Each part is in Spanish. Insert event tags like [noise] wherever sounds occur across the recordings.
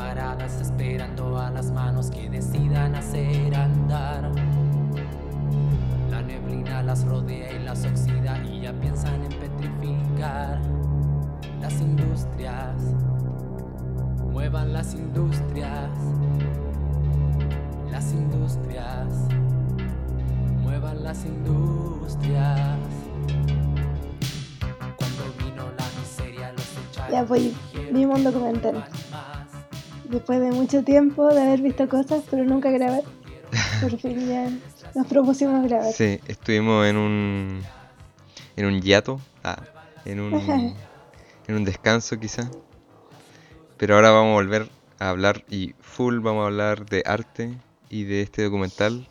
paradas esperando a las manos que decidan hacer andar. La neblina las rodea y las oxida y ya piensan en petrificar las industrias. Muevan las industrias. Las industrias. Muevan las industrias. Cuando vino la miseria, los echaron Ya voy, vimos un documental. Después de mucho tiempo de haber visto cosas, pero nunca grabar. Por [laughs] fin ya nos propusimos grabar. Sí, estuvimos en un. en un hiato. Ah, en un. [laughs] en un descanso quizá. Pero ahora vamos a volver a hablar y full vamos a hablar de arte y de este documental.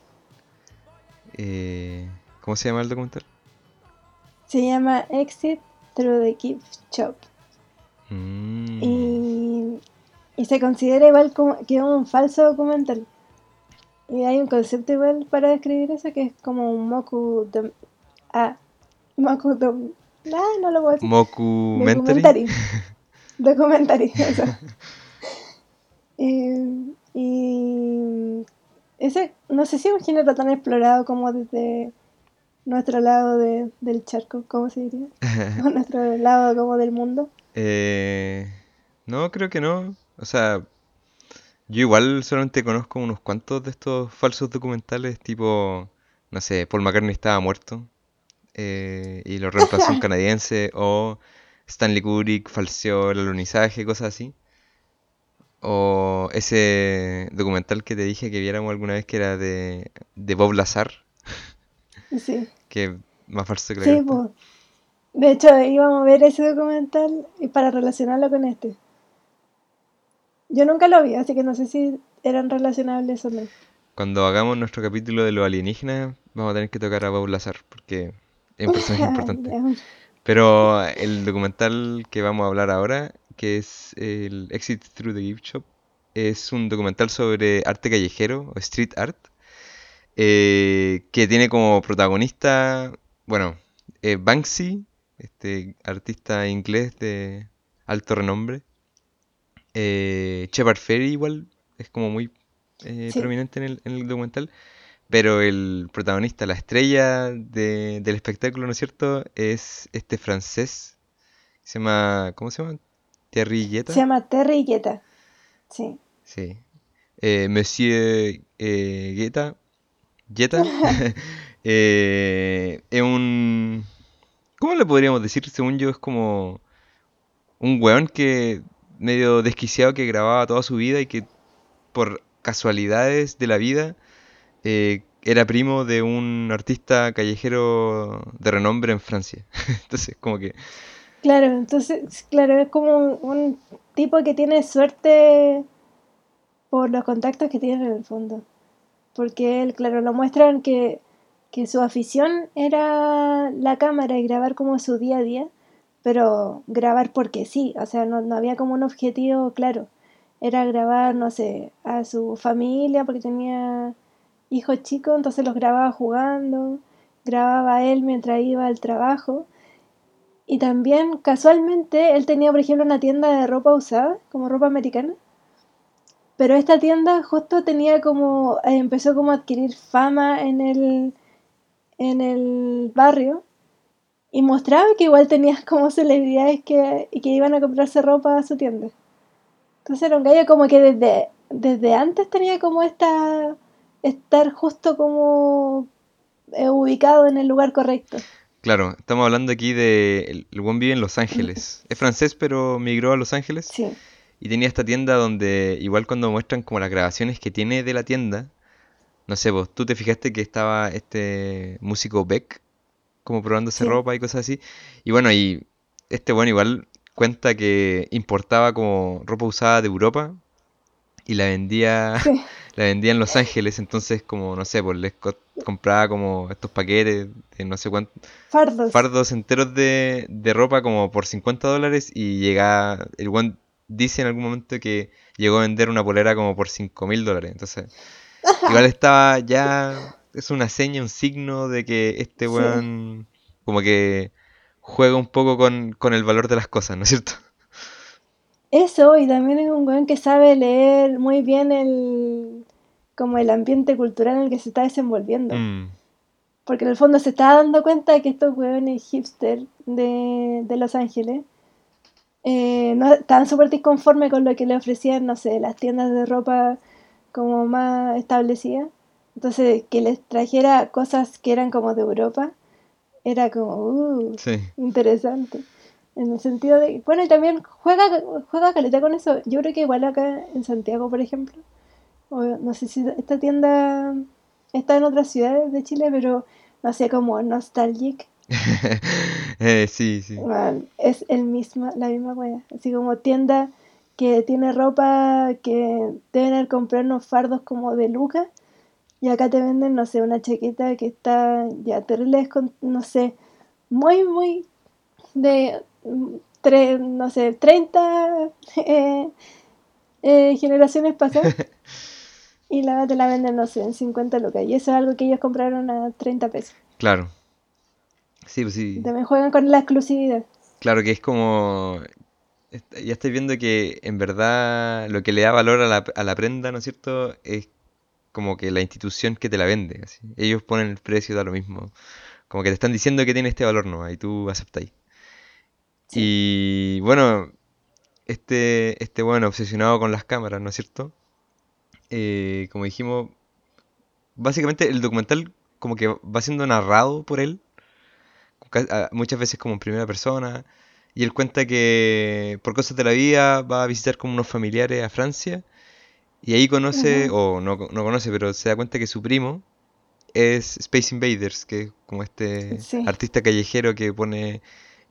Eh, ¿Cómo se llama el documental? Se llama Exit Through the Gift Shop. Mm, Y, y se considera igual como que es un falso documental. Y hay un concepto igual para describir eso que es como un moku dom- ah, moku dom- ah, no lo puedo decir. Mockumentary. Documentary, [laughs] [laughs] eso. [laughs] Eh, y ese, no sé si es un género tan explorado como desde nuestro lado de- del charco, ¿cómo se diría? O nuestro lado como del mundo. Eh, no, creo que no. O sea, yo igual solamente conozco unos cuantos de estos falsos documentales, tipo, no sé, Paul McCartney estaba muerto eh, y lo reemplazó un [laughs] canadiense, o Stanley Kubrick falseó el alunizaje, cosas así. O ese documental que te dije que viéramos alguna vez que era de, de Bob Lazar, Sí. que más falso que la Sí. De hecho, íbamos a ver ese documental y para relacionarlo con este. Yo nunca lo vi, así que no sé si eran relacionables o no. Cuando hagamos nuestro capítulo de los alienígenas, vamos a tener que tocar a Bob Lazar, porque es un personaje [laughs] importante. Pero el documental que vamos a hablar ahora, que es el Exit Through the Gift Shop, es un documental sobre arte callejero o street art, eh, que tiene como protagonista, bueno, eh, Banksy, este artista inglés de alto renombre, eh, Shepard Fairey igual es como muy eh, Sí. prominente en el, en el documental, pero el protagonista, la estrella de- del espectáculo, ¿no es cierto? Es este francés, se llama, ¿cómo se llama? Thierry Guetta. Se llama Terry Guetta. Sí. Sí. Eh, Monsieur eh, Guetta. Guetta. [laughs] [laughs] eh, es un... ¿Cómo le podríamos decir? Según yo es como un weón que medio desquiciado que grababa toda su vida y que por casualidades de la vida eh, era primo de un artista callejero de renombre en Francia. [laughs] Entonces como que... Claro, entonces, claro, es como un, un tipo que tiene suerte por los contactos que tiene en el fondo. Porque él, claro, lo muestran que, que su afición era la cámara y grabar como su día a día, pero grabar porque sí, o sea, no, había como un objetivo claro. Era grabar, no sé, a su familia porque tenía hijos chicos, entonces los grababa jugando, grababa a él mientras iba al trabajo. Y también, casualmente, él tenía, por ejemplo, una tienda de ropa usada, como ropa americana. Pero esta tienda justo tenía como, empezó como a adquirir fama en el, en el barrio. Y mostraba que igual tenía [laughs] como celebridades que, y que iban a comprarse ropa a su tienda. Entonces era un gallo como que desde, desde antes tenía como esta, estar justo como eh, ubicado en el lugar correcto. Claro, estamos hablando aquí de... El, el buen vive en Los Ángeles. Es francés pero migró a Los Ángeles. Sí, Y tenía esta tienda donde, igual cuando muestran como las grabaciones que tiene de la tienda, no sé, vos, tú te fijaste que estaba este músico Beck, como probándose Sí. ropa y cosas así. Y bueno, y este bueno igual cuenta que importaba como ropa usada de Europa y la vendía, sí. [laughs] la vendía en Los Ángeles, entonces como, no sé, pues les co- compraba como estos paquetes de no sé cuántos Fardos. fardos enteros de, de ropa como por 50 dólares y llega, el buen dice en algún momento que llegó a vender una polera como por 5 mil dólares. Entonces, [laughs] igual estaba ya, es una seña, un signo de que este Sí. weón como que juega un poco con, con el valor de las cosas, ¿no es cierto? Eso, y también es un weón que sabe leer muy bien el como el ambiente cultural en el que se está desenvolviendo. Mm, Porque en el fondo se está dando cuenta de que estos weones hipster de, de Los Ángeles eh, no, estaban súper disconformes con lo que le ofrecían, no sé, las tiendas de ropa como más establecidas. Entonces, que les trajera cosas que eran como de Europa, era como, uh, sí. interesante. En el sentido de, bueno, y también juega, juega caleta con eso. Yo creo que igual acá en Santiago, por ejemplo, o no sé si esta tienda está en otras ciudades de Chile, pero no sé, como Nostalgic. [laughs] Eh, sí, sí. Bueno, es el misma, la misma wea. Así como tienda que tiene ropa que deben haber comprado unos fardos como de lucas. Y acá te venden, no sé, una chaqueta que está ya terrible, no sé, muy, muy de, mm, tre- no sé, 30 [laughs] eh, eh, generaciones pasadas. [laughs] Y la te la venden, no sé, en 50 lucas. Y eso es algo que ellos compraron a 30 pesos. Claro. Sí, pues sí. también juegan con la exclusividad. Claro que es como... Ya estoy viendo que en verdad lo que le da valor a la, a la prenda, ¿no es cierto? Es como que la institución que te la vende, así. Ellos ponen el precio, da lo mismo. Como que te están diciendo que tiene este valor, ¿no? Y tú aceptáis. Sí. Y bueno, este, este bueno obsesionado con las cámaras, ¿no es cierto? Eh, como dijimos, básicamente el documental como que va siendo narrado por él, muchas veces como en primera persona, y él cuenta que por cosas de la vida va a visitar como unos familiares a Francia, y ahí conoce, o no, no conoce, pero se da cuenta que su primo es Space Invaders, que es como este Sí, artista callejero que pone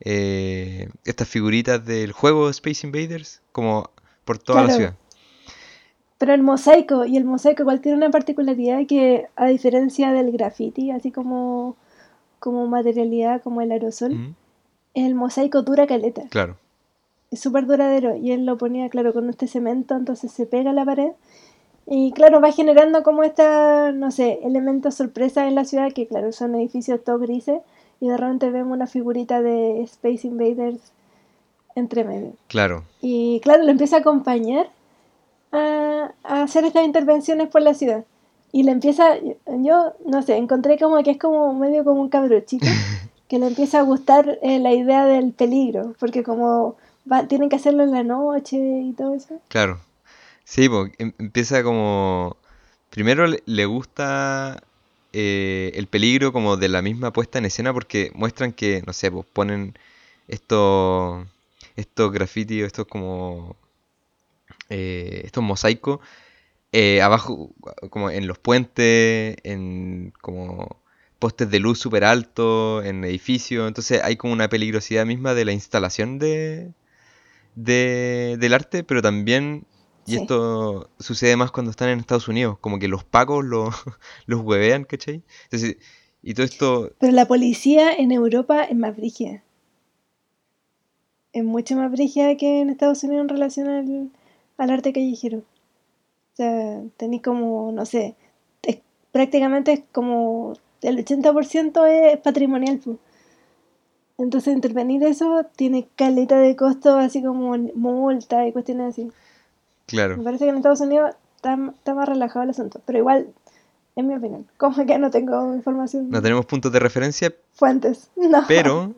eh, estas figuritas del juego Space Invaders como por toda la ciudad. Pero el mosaico, y el mosaico igual tiene una particularidad que a diferencia del graffiti, así como, como materialidad, como el aerosol, Ujú, el mosaico dura caleta. Claro, súper duradero. Y él lo ponía, claro, con este cemento, entonces se pega a la pared. Y claro, va generando como esta, no sé, elementos sorpresa en la ciudad, que claro, son edificios todos grises. Y de repente vemos una figurita de Space Invaders entre medio. claro. Y claro, lo empieza a acompañar a, a hacer estas intervenciones por la ciudad. Y le empieza, yo no sé, encontré como que es como medio como un cabro chico, [laughs] que le empieza a gustar eh, la idea del peligro, porque como va- tienen que hacerlo en la noche y todo eso. Claro. Sí, pues empieza como... Primero le, gusta eh, el peligro como de la misma puesta en escena porque muestran que, no sé, pues ponen estos estos graffiti, estos como eh, estos mosaicos eh, abajo, como en los puentes, en como postes de luz súper altos, en edificios. Entonces hay como una peligrosidad misma de la instalación de, de- del arte, pero también, y Sí. esto sucede más cuando están en Estados Unidos, como que los pacos lo- [laughs] los huevean, ¿cachai? Entonces, y todo esto, Pero la policía en Europa es más brígida. Es mucho más brígida que en Estados Unidos en relación al, al arte callejero. O sea, tenéis como, no sé, es- prácticamente es como el 80% es patrimonial. po. Entonces intervenir eso tiene caleta de costo, así como multa y cuestiones así. claro, Me parece que en Estados Unidos está, está más relajado el asunto, pero igual, en mi opinión, como que no tengo no información, tenemos puntos de referencia, fuentes, [laughs] no. pero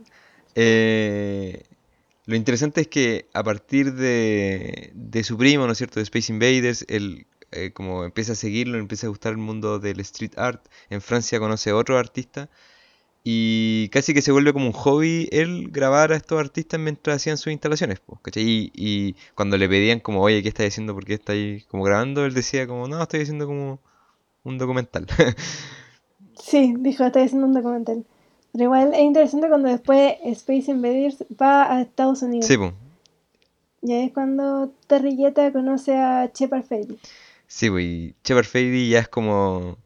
eh, lo interesante es que a partir de, de su primo, ¿no es cierto?, de Space Invaders, él eh, como empieza a seguirlo, empieza a gustar el mundo del street art. En Francia conoce a otro artista y casi que se vuelve como un hobby él grabar a estos artistas mientras hacían sus instalaciones, pues. Y, y cuando le pedían como, oye, ¿qué estás haciendo? ¿Por qué estáis como grabando? Él decía como, no, estoy haciendo como un documental. [laughs] Sí, dijo, estoy haciendo un documental. Pero igual es interesante cuando después Space Invaders va a Estados Unidos. Sí, pues. Y ahí es cuando Terrilleta conoce a Shepard Fairey. Sí, pues, y Shepard Fairey ya es como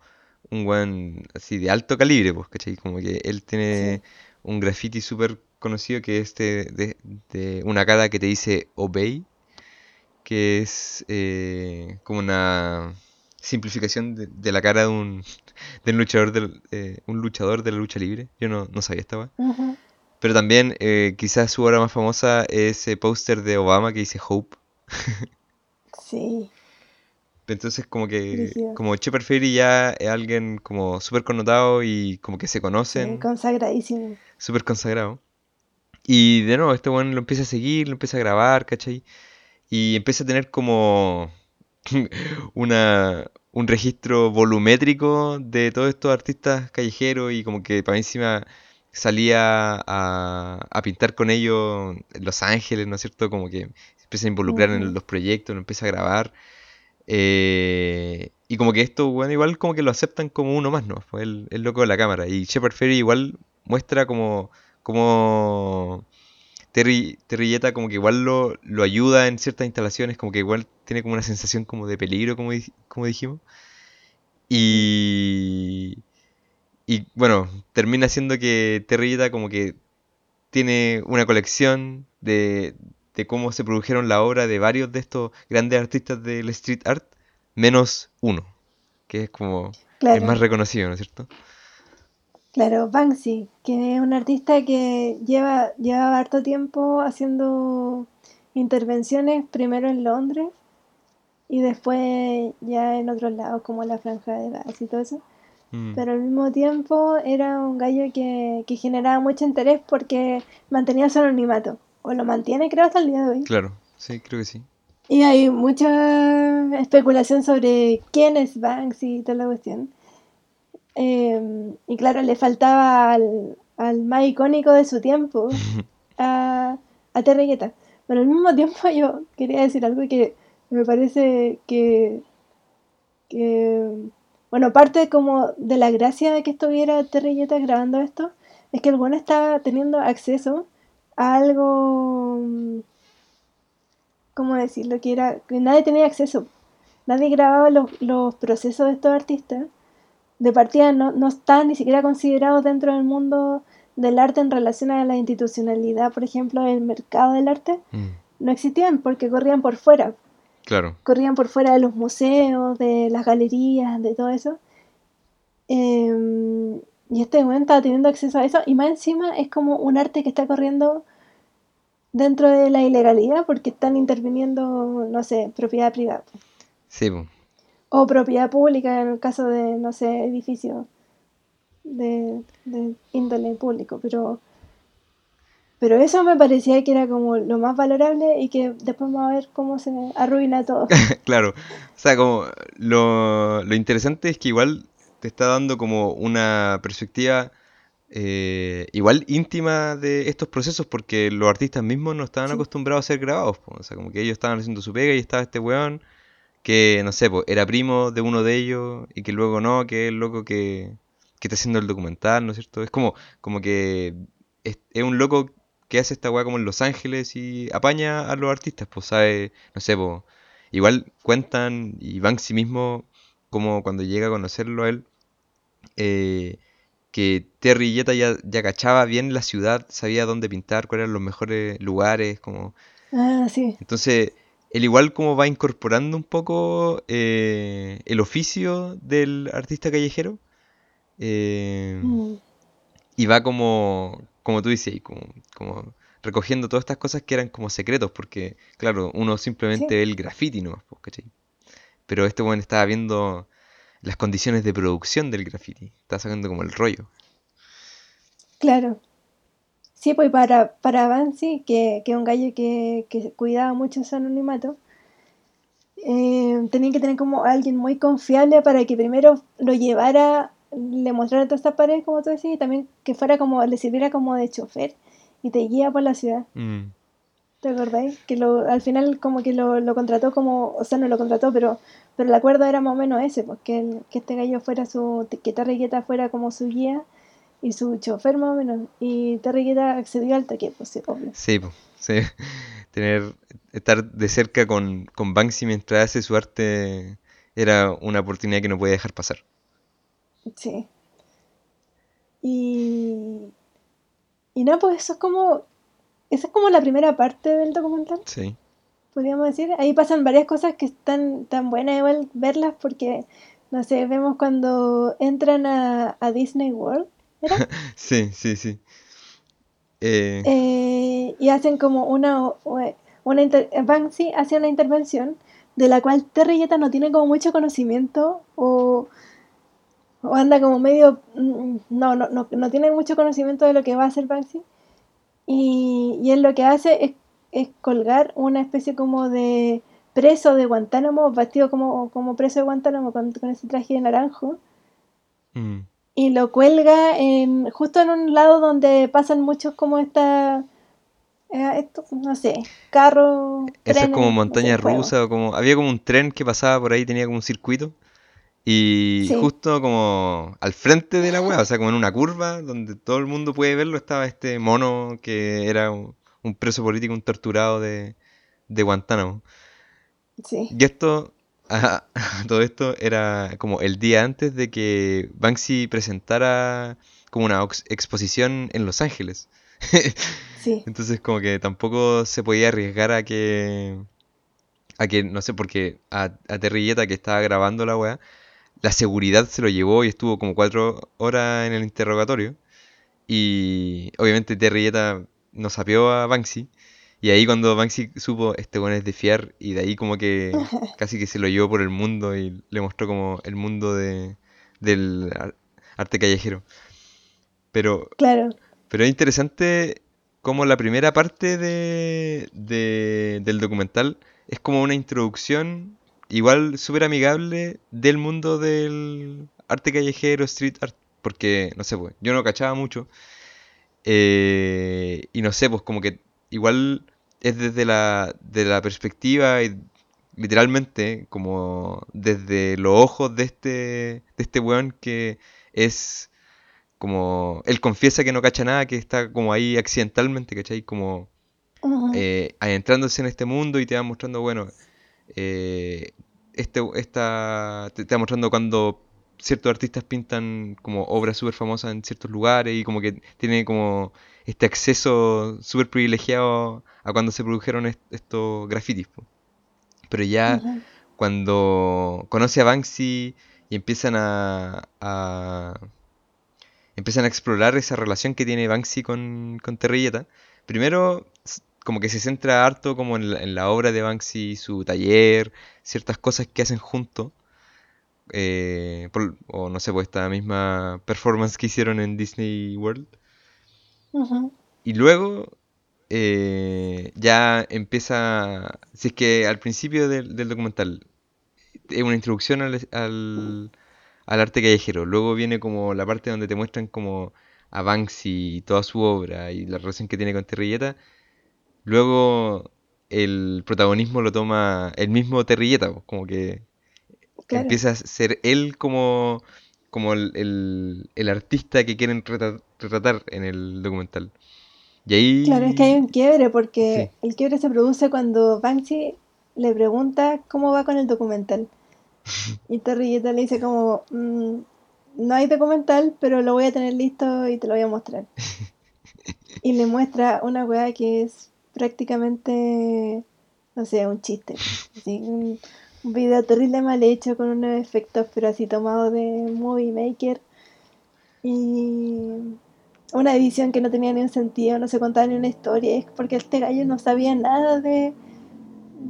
un weón así de alto calibre, pues, ¿cachai? Como que él tiene Sí, un graffiti súper conocido que es de, de- de una cara que te dice Obey, que es eh, como una simplificación de, de la cara de un, [laughs] luchador del, eh, un luchador de la lucha libre. Yo no, no sabía esta ujú, Pero también eh, quizás su obra más famosa es ese póster de Obama que dice Hope, [laughs] Sí, Entonces como que, brígido. como Shepard Fairey ya es alguien como súper connotado y como que se Sí, conocen, consagradísimo. súper consagrado. Y de nuevo, este weón lo empieza a seguir, lo empieza a grabar, ¿cachai? Y empieza a tener como [laughs] una, un registro volumétrico de todos estos artistas callejeros y como que para encima salía a, a pintar con ellos en Los Ángeles, ¿no es cierto? Como que se empieza a involucrar en Ujú, los proyectos, lo empieza a grabar. Eh, y como que esto, bueno, igual como que lo aceptan como uno más, ¿no? Fue el, el loco de la cámara. Y Shepard Fairey igual muestra como, como Terry, Jetta como que igual lo, lo ayuda en ciertas instalaciones, como que igual tiene como una sensación como de peligro, como, como dijimos. Y, y bueno, termina siendo que Terry Jetta como que tiene una colección de, de cómo se produjeron la obra de varios de estos grandes artistas del street art, menos uno, que es como el más reconocido, ¿no es cierto? claro, Banksy, que es un artista que lleva, lleva harto tiempo haciendo intervenciones, primero en Londres y después ya en otros lados, como la Franja de Gaza y todo eso. Mm, Pero al mismo tiempo era un gallo que, que generaba mucho interés porque mantenía su anonimato, o lo mantiene creo hasta el día de hoy. claro, sí, creo que sí. Y hay mucha especulación sobre quién es Banksy y toda la cuestión. Eh, y claro, le faltaba al, al más icónico de su tiempo, [laughs] a, a Terry Guetta. Pero al mismo tiempo [laughs] yo quería decir algo que me parece que, que, bueno, parte como de la gracia de que estuviera Terry Guetta grabando esto, es que el bueno estaba teniendo acceso algo, mm, ¿cómo decirlo? Que era, que nadie tenía acceso. Nadie grababa los, los procesos de estos artistas de partida no, no están ni siquiera considerados dentro del mundo del arte en relación a la institucionalidad, por ejemplo, del mercado del arte, Mm, no existían porque corrían por fuera, claro, corrían por fuera de los museos, de las galerías, de todo eso. Eh, y este momento estaba teniendo acceso a eso y más encima es como un arte que está corriendo dentro de la ilegalidad porque están interviniendo, no sé, propiedad privada. Sí, o propiedad pública en el caso de, no sé, edificios de, de índole público, pero, pero eso me parecía que era como lo más valorable y que después vamos a ver cómo se arruina todo. [laughs] Claro, o sea, como lo, lo interesante es que igual te está dando como una perspectiva eh, igual íntima de estos procesos porque los artistas mismos no estaban Sí, acostumbrados a ser grabados, po. O sea, como que ellos estaban haciendo su pega y estaba este weón que, no sé, po, era primo de uno de ellos y que luego no, que es el loco que, que está haciendo el documental, ¿no es cierto? Es como, como que es, es un loco que hace esta weá como en Los Ángeles y apaña a los artistas, pues sabe, no sé, po, igual cuentan y Banksy mismo, como cuando llega a conocerlo a él, eh, que Terry Jetta ya, ya cachaba bien la ciudad, sabía dónde pintar, cuáles eran los mejores lugares, como ah, sí, entonces, él igual como va incorporando un poco eh, el oficio del artista callejero eh, mm, y va como, como tú dices, como, como recogiendo todas estas cosas que eran como secretos, porque claro, uno simplemente sí, ve el graffiti nomás, pues, ¿cachai? Pero este bueno estaba viendo las condiciones de producción del graffiti, estaba sacando como el rollo. claro. Sí, pues para, para que, que es un gallo que, que cuidaba mucho su anonimato, eh, tenía que tener como alguien muy confiable para que primero lo llevara, le mostrara todas estas paredes, como tú decías, y también que fuera como, le sirviera como de chofer y te guía por la ciudad. Mm, ¿Te acordáis? Que lo, al final como que lo, lo contrató como, o sea, no lo contrató, pero, pero el acuerdo era más o menos ese, pues que, el- que este gallo fuera su, que Terry Guetta fuera como su guía y su chofer más o menos. Y Terry Guetta accedió al toque, pues sí, obvio. sí, po, sí, [laughs] tener, estar de cerca con, con Banksy mientras hace su arte era una oportunidad que no puede dejar pasar. Sí. Y, y nada, pues eso es como, esa es como la primera parte del documental, Sí. podríamos decir. Ahí pasan varias cosas que están tan buenas igual verlas porque, no sé, vemos cuando entran a, a Disney World, ¿era? [laughs] Sí, sí, sí. Eh, Eh, y hacen como una, una inter- Banksy hace una intervención de la cual Terrieta no tiene como mucho conocimiento o, o anda como medio... mm, No, no, no, no tiene mucho conocimiento de lo que va a hacer Banksy. Y, y él lo que hace es, es colgar una especie como de preso de Guantánamo, vestido como, como preso de Guantánamo con, con ese traje de naranjo. Mm. Y lo cuelga en, justo en un lado donde pasan muchos como esta... eh, esto, no sé, carros, Eso es como montaña rusa o como... Había como un tren que pasaba por ahí, tenía como un circuito. Y Sí. justo como al frente de la wea, o sea, como en una curva donde todo el mundo puede verlo, estaba este mono que era un, un preso político, un torturado de, de Guantánamo. Sí. Y esto, [laughs] todo esto era como el día antes de que Banksy presentara como una exposición en Los Ángeles. [laughs] Sí. Entonces como que tampoco se podía arriesgar a que, a que, no sé, porque a, a Terrilleta que estaba grabando la weá, la seguridad se lo llevó y estuvo como cuatro horas en el interrogatorio. Y obviamente Terrilleta no sapió a Banksy. Y ahí cuando Banksy supo, este weón es de fiar, y de ahí como que [laughs] casi que se lo llevó por el mundo y le mostró como el mundo de, del ar- arte callejero. Pero Claro. pero es interesante como la primera parte de, de- del documental es como una introducción igual súper amigable del mundo del arte callejero, street art, porque, no sé, pues, yo no cachaba mucho. eh, y no sé, pues como que igual es desde la, de la perspectiva y literalmente como desde los ojos de este, de este weón que es como él confiesa que no cacha nada, que está como ahí accidentalmente, ¿cachai? Como eh, adentrándose en este mundo y te va mostrando, bueno, eh, este, esta, te, va mostrando cuando ciertos artistas pintan como obras súper famosas en ciertos lugares y como que tiene como este acceso súper privilegiado a cuando se produjeron est- estos grafitis. po. Pero ya cuando conoce a Banksy y empiezan a, a- empiezan a explorar esa relación que tiene Banksy con, con Terrilleta, primero como que se centra harto como en la, en la obra de Banksy, su taller, ciertas cosas que hacen juntos, eh, o no sé, pues esta misma performance que hicieron en Disney World. Y luego eh, ya empieza, si es que al principio del, del documental es una introducción al, al, al arte callejero, luego viene como la parte donde te muestran como a Banksy y toda su obra y la relación que tiene con Terrilleta, luego el protagonismo lo toma el mismo Terrilleta, como que Claro. empieza a ser él como, como el, el- el artista que quieren retra- retratar en el documental. Y Claro, es que hay ahí... un quiebre porque Sí. el quiebre se produce cuando Banksy le pregunta cómo va con el documental. [laughs] Y Terrilleta le dice como, "Mm, no hay documental, pero lo voy a tener listo y te lo voy a mostrar. [laughs] Y le muestra una weá que es prácticamente, no sé, un chiste. Así, un, video terrible mal hecho con unos efectos, pero así tomados de Movie Maker. Y una edición que no tenía ni un sentido, no se contaba ni una historia, es porque este gallo no sabía nada de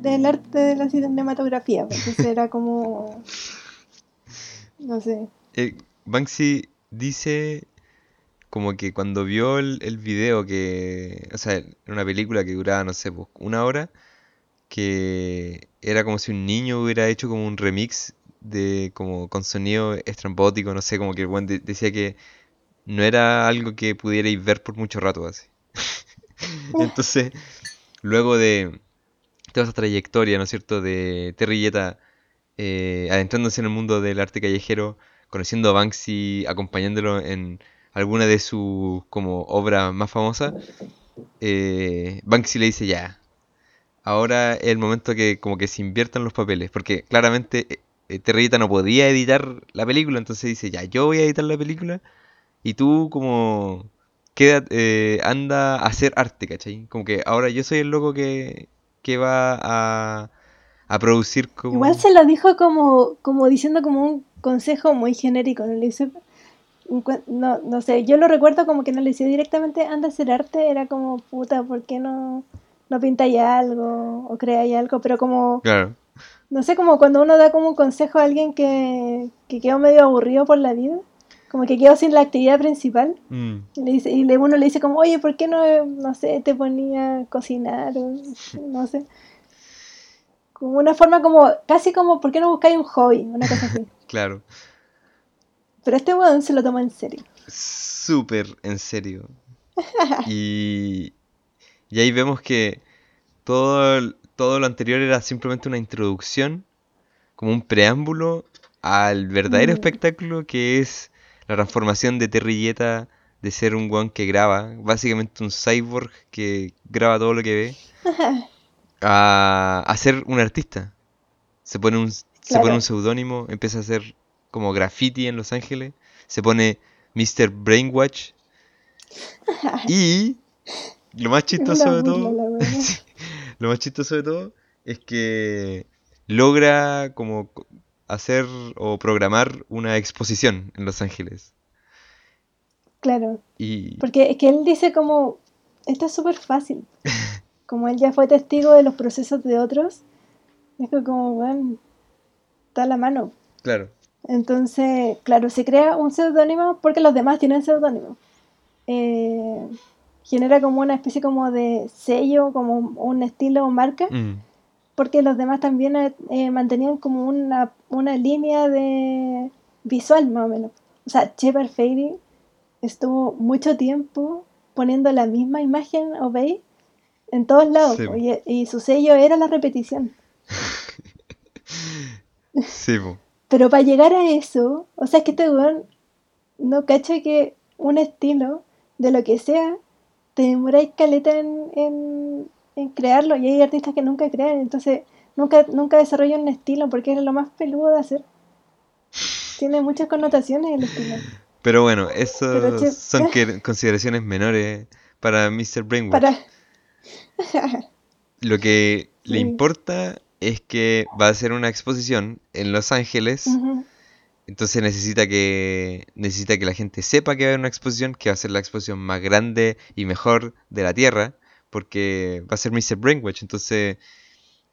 del arte de la cinematografía, pues, entonces era como, no sé, Eh, Banksy dice como que cuando vio el, el video que, o sea, una película que duraba, no sé, pues, una hora, que era como si un niño hubiera hecho como un remix de como con sonido estrambótico, no sé, como que el de- decía que no era algo que pudierais ver por mucho rato así. [laughs] Entonces, luego de toda esa trayectoria, ¿no es cierto?, de Terrilleta eh, adentrándose en el mundo del arte callejero, conociendo a Banksy, acompañándolo en alguna de sus como obras más famosas, eh, Banksy le dice ya, ahora es el momento que como que se inviertan los papeles, porque claramente eh, eh, Terrilleta no podía editar la película, entonces dice ya, yo voy a editar la película y tú como queda, eh, anda a hacer arte, ¿cachai? Como que ahora yo soy el loco que, que va a, a producir como... igual se lo dijo como, como diciendo como un consejo muy genérico, no le dice, no, no sé, yo lo recuerdo como que no le decía directamente anda a hacer arte, era como puta, ¿por qué no, no pintáis algo o creáis algo, pero como, Claro. no sé, como cuando uno da como un consejo a alguien que, que quedó medio aburrido por la vida, como que quedó sin la actividad principal, Mm, y, le dice, y le- uno le dice como, oye, ¿por qué no, no sé, te ponía a cocinar o no sé? Como una forma como, casi como, ¿por qué no buscáis un hobby? Una cosa así. [laughs] claro. Pero este weón se lo toma en serio. Súper en serio. [laughs] Y, y ahí vemos que todo, todo lo anterior era simplemente una introducción, como un preámbulo al verdadero Mm. espectáculo que es la transformación de Terry Jetta de ser un weón que graba, básicamente un cyborg que graba todo lo que ve, [laughs] a, a ser un artista. Se pone un, se pone un seudónimo, empieza a hacer como graffiti en Los Ángeles, se pone Mr. Brainwatch [laughs] y lo más Es chistoso de todo, [laughs] lo más chistoso de todo es que logra como co- hacer o programar una exposición en Los Ángeles. Claro. Y Porque es que él dice como, esto es súper fácil. [laughs] Como él ya fue testigo de los procesos de otros, dijo como, bueno, está a la mano. claro, Entonces, claro, se crea un seudónimo porque los demás tienen seudónimo. Eh, genera como una especie como de sello, como un estilo o marca, mm, porque los demás también eh, eh, mantenían como una, una línea de visual más o menos. O sea, Shepard Fairey estuvo mucho tiempo poniendo la misma imagen o veis en todos lados Sí. y, y su sello era la repetición. [laughs] sí. Pero para llegar a eso, o sea, es que este weón no cacha que un estilo de lo que sea te demoráis caleta en, en, en crearlo y hay artistas que nunca crean, entonces nunca, nunca desarrollan un estilo porque es lo más peludo de hacer. Tiene muchas connotaciones el estilo. Pero bueno, Pero eso che- son que- consideraciones menores para Mr. Brainwatch. Para... Lo que le Sí. importa es que va a hacer una exposición en Los Ángeles, entonces necesita que necesita que la gente sepa que va a haber una exposición, que va a ser la exposición más grande y mejor de la Tierra, porque va a ser Mr. Brainwatch, entonces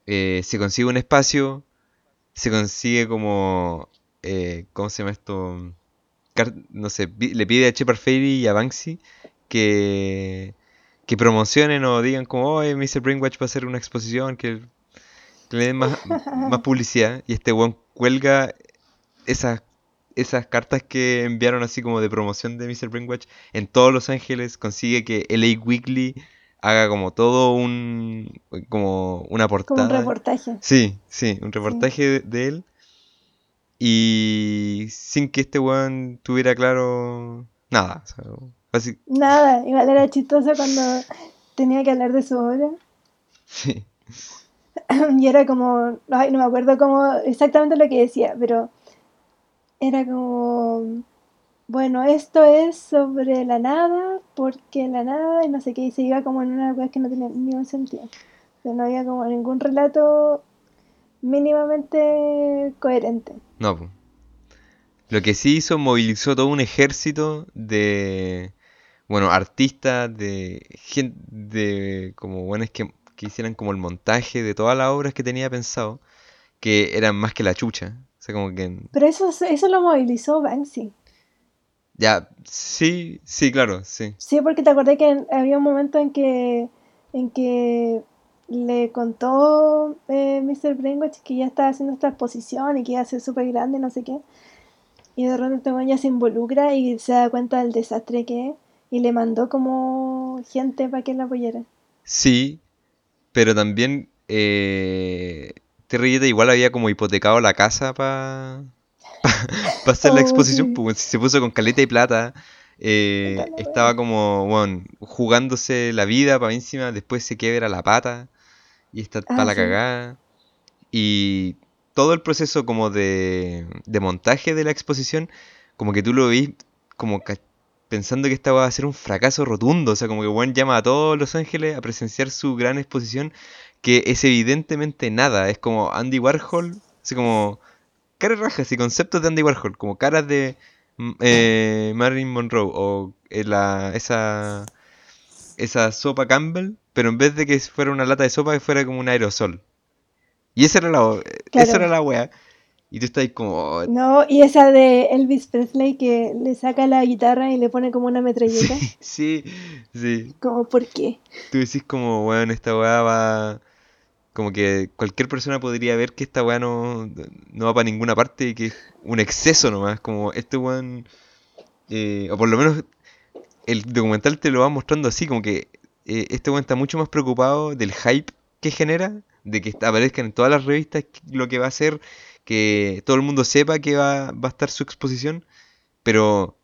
eh, se consigue un espacio, se consigue como eh, ¿cómo se llama esto? No sé, le pide a Fairey y a Banksy que que promocionen o digan como, oye, Mr. Brainwatch va a hacer una exposición, que, que le den más, [laughs] más publicidad. Y este weón cuelga esas, esas cartas que enviaron así como de promoción de Mr. Brainwatch en todos Los Ángeles. Consigue que LA Weekly haga como todo un, como una Como un portada. reportaje. Sí, sí, un reportaje de, de él. Y sin que este weón tuviera claro nada. o sea, basi- Nada, igual era chistoso cuando tenía que hablar de su obra. [laughs] sí. [laughs] Y era como, ay, no me acuerdo cómo exactamente lo que decía, pero era como, bueno, esto es sobre la nada, porque la nada, y no sé qué, y se iba como en una cosa que no tenía ningún sentido. O sea, no había como ningún relato mínimamente coherente. No. Lo que sí hizo, movilizó todo un ejército de, bueno, artistas, de gente, de como buenos que, que hicieran como el montaje de todas las obras que tenía pensado, que eran más que la chucha. O sea, como que, Pero eso, eso lo movilizó Banksy. ya, sí, sí, claro, sí. Sí, porque te acordé que había un momento en que, en que le contó eh, Mr. Brainwatch que ya estaba haciendo esta exposición y que iba a ser súper grande, no sé qué. Y de repente este ya se involucra y se da cuenta del desastre que es. Y le mandó como gente para que la apoyara. Sí, pero también eh, Terry igual había como hipotecado la casa para [laughs] hacer la Oh, exposición, pues se puso con caleta y plata, eh, estaba como, bueno, jugándose la vida para encima, después se quiebra la pata y está para Ah, la sí. cagada. Y todo el proceso como de, de montaje de la exposición, como que tú lo ves como pensando que esta va a ser un fracaso rotundo, o sea, como que Juan llama a todos Los Ángeles a presenciar su gran exposición, que es evidentemente nada, es como Andy Warhol, así como caras rajas y conceptos de Andy Warhol, como caras de mm, eh, Marilyn Monroe o eh, la, esa, esa sopa Campbell pero en vez de que fuera una lata de sopa, fuera como un aerosol. Y esa era la, esa Claro. era la wea. Y tú estás como, oh, No, y esa de Elvis Presley que le saca la guitarra y le pone como una metralleta. sí, sí. Como, ¿por qué? Tú decís como, weón, esta weá va... Como que cualquier persona podría ver que esta weá no, no va para ninguna parte y que es un exceso nomás. Como este weón... eh, o por lo menos el documental te lo va mostrando así, como que eh, este weón está mucho más preocupado del hype que genera, de que aparezcan en todas las revistas lo que va a hacer, que todo el mundo sepa que va, va a estar su exposición, pero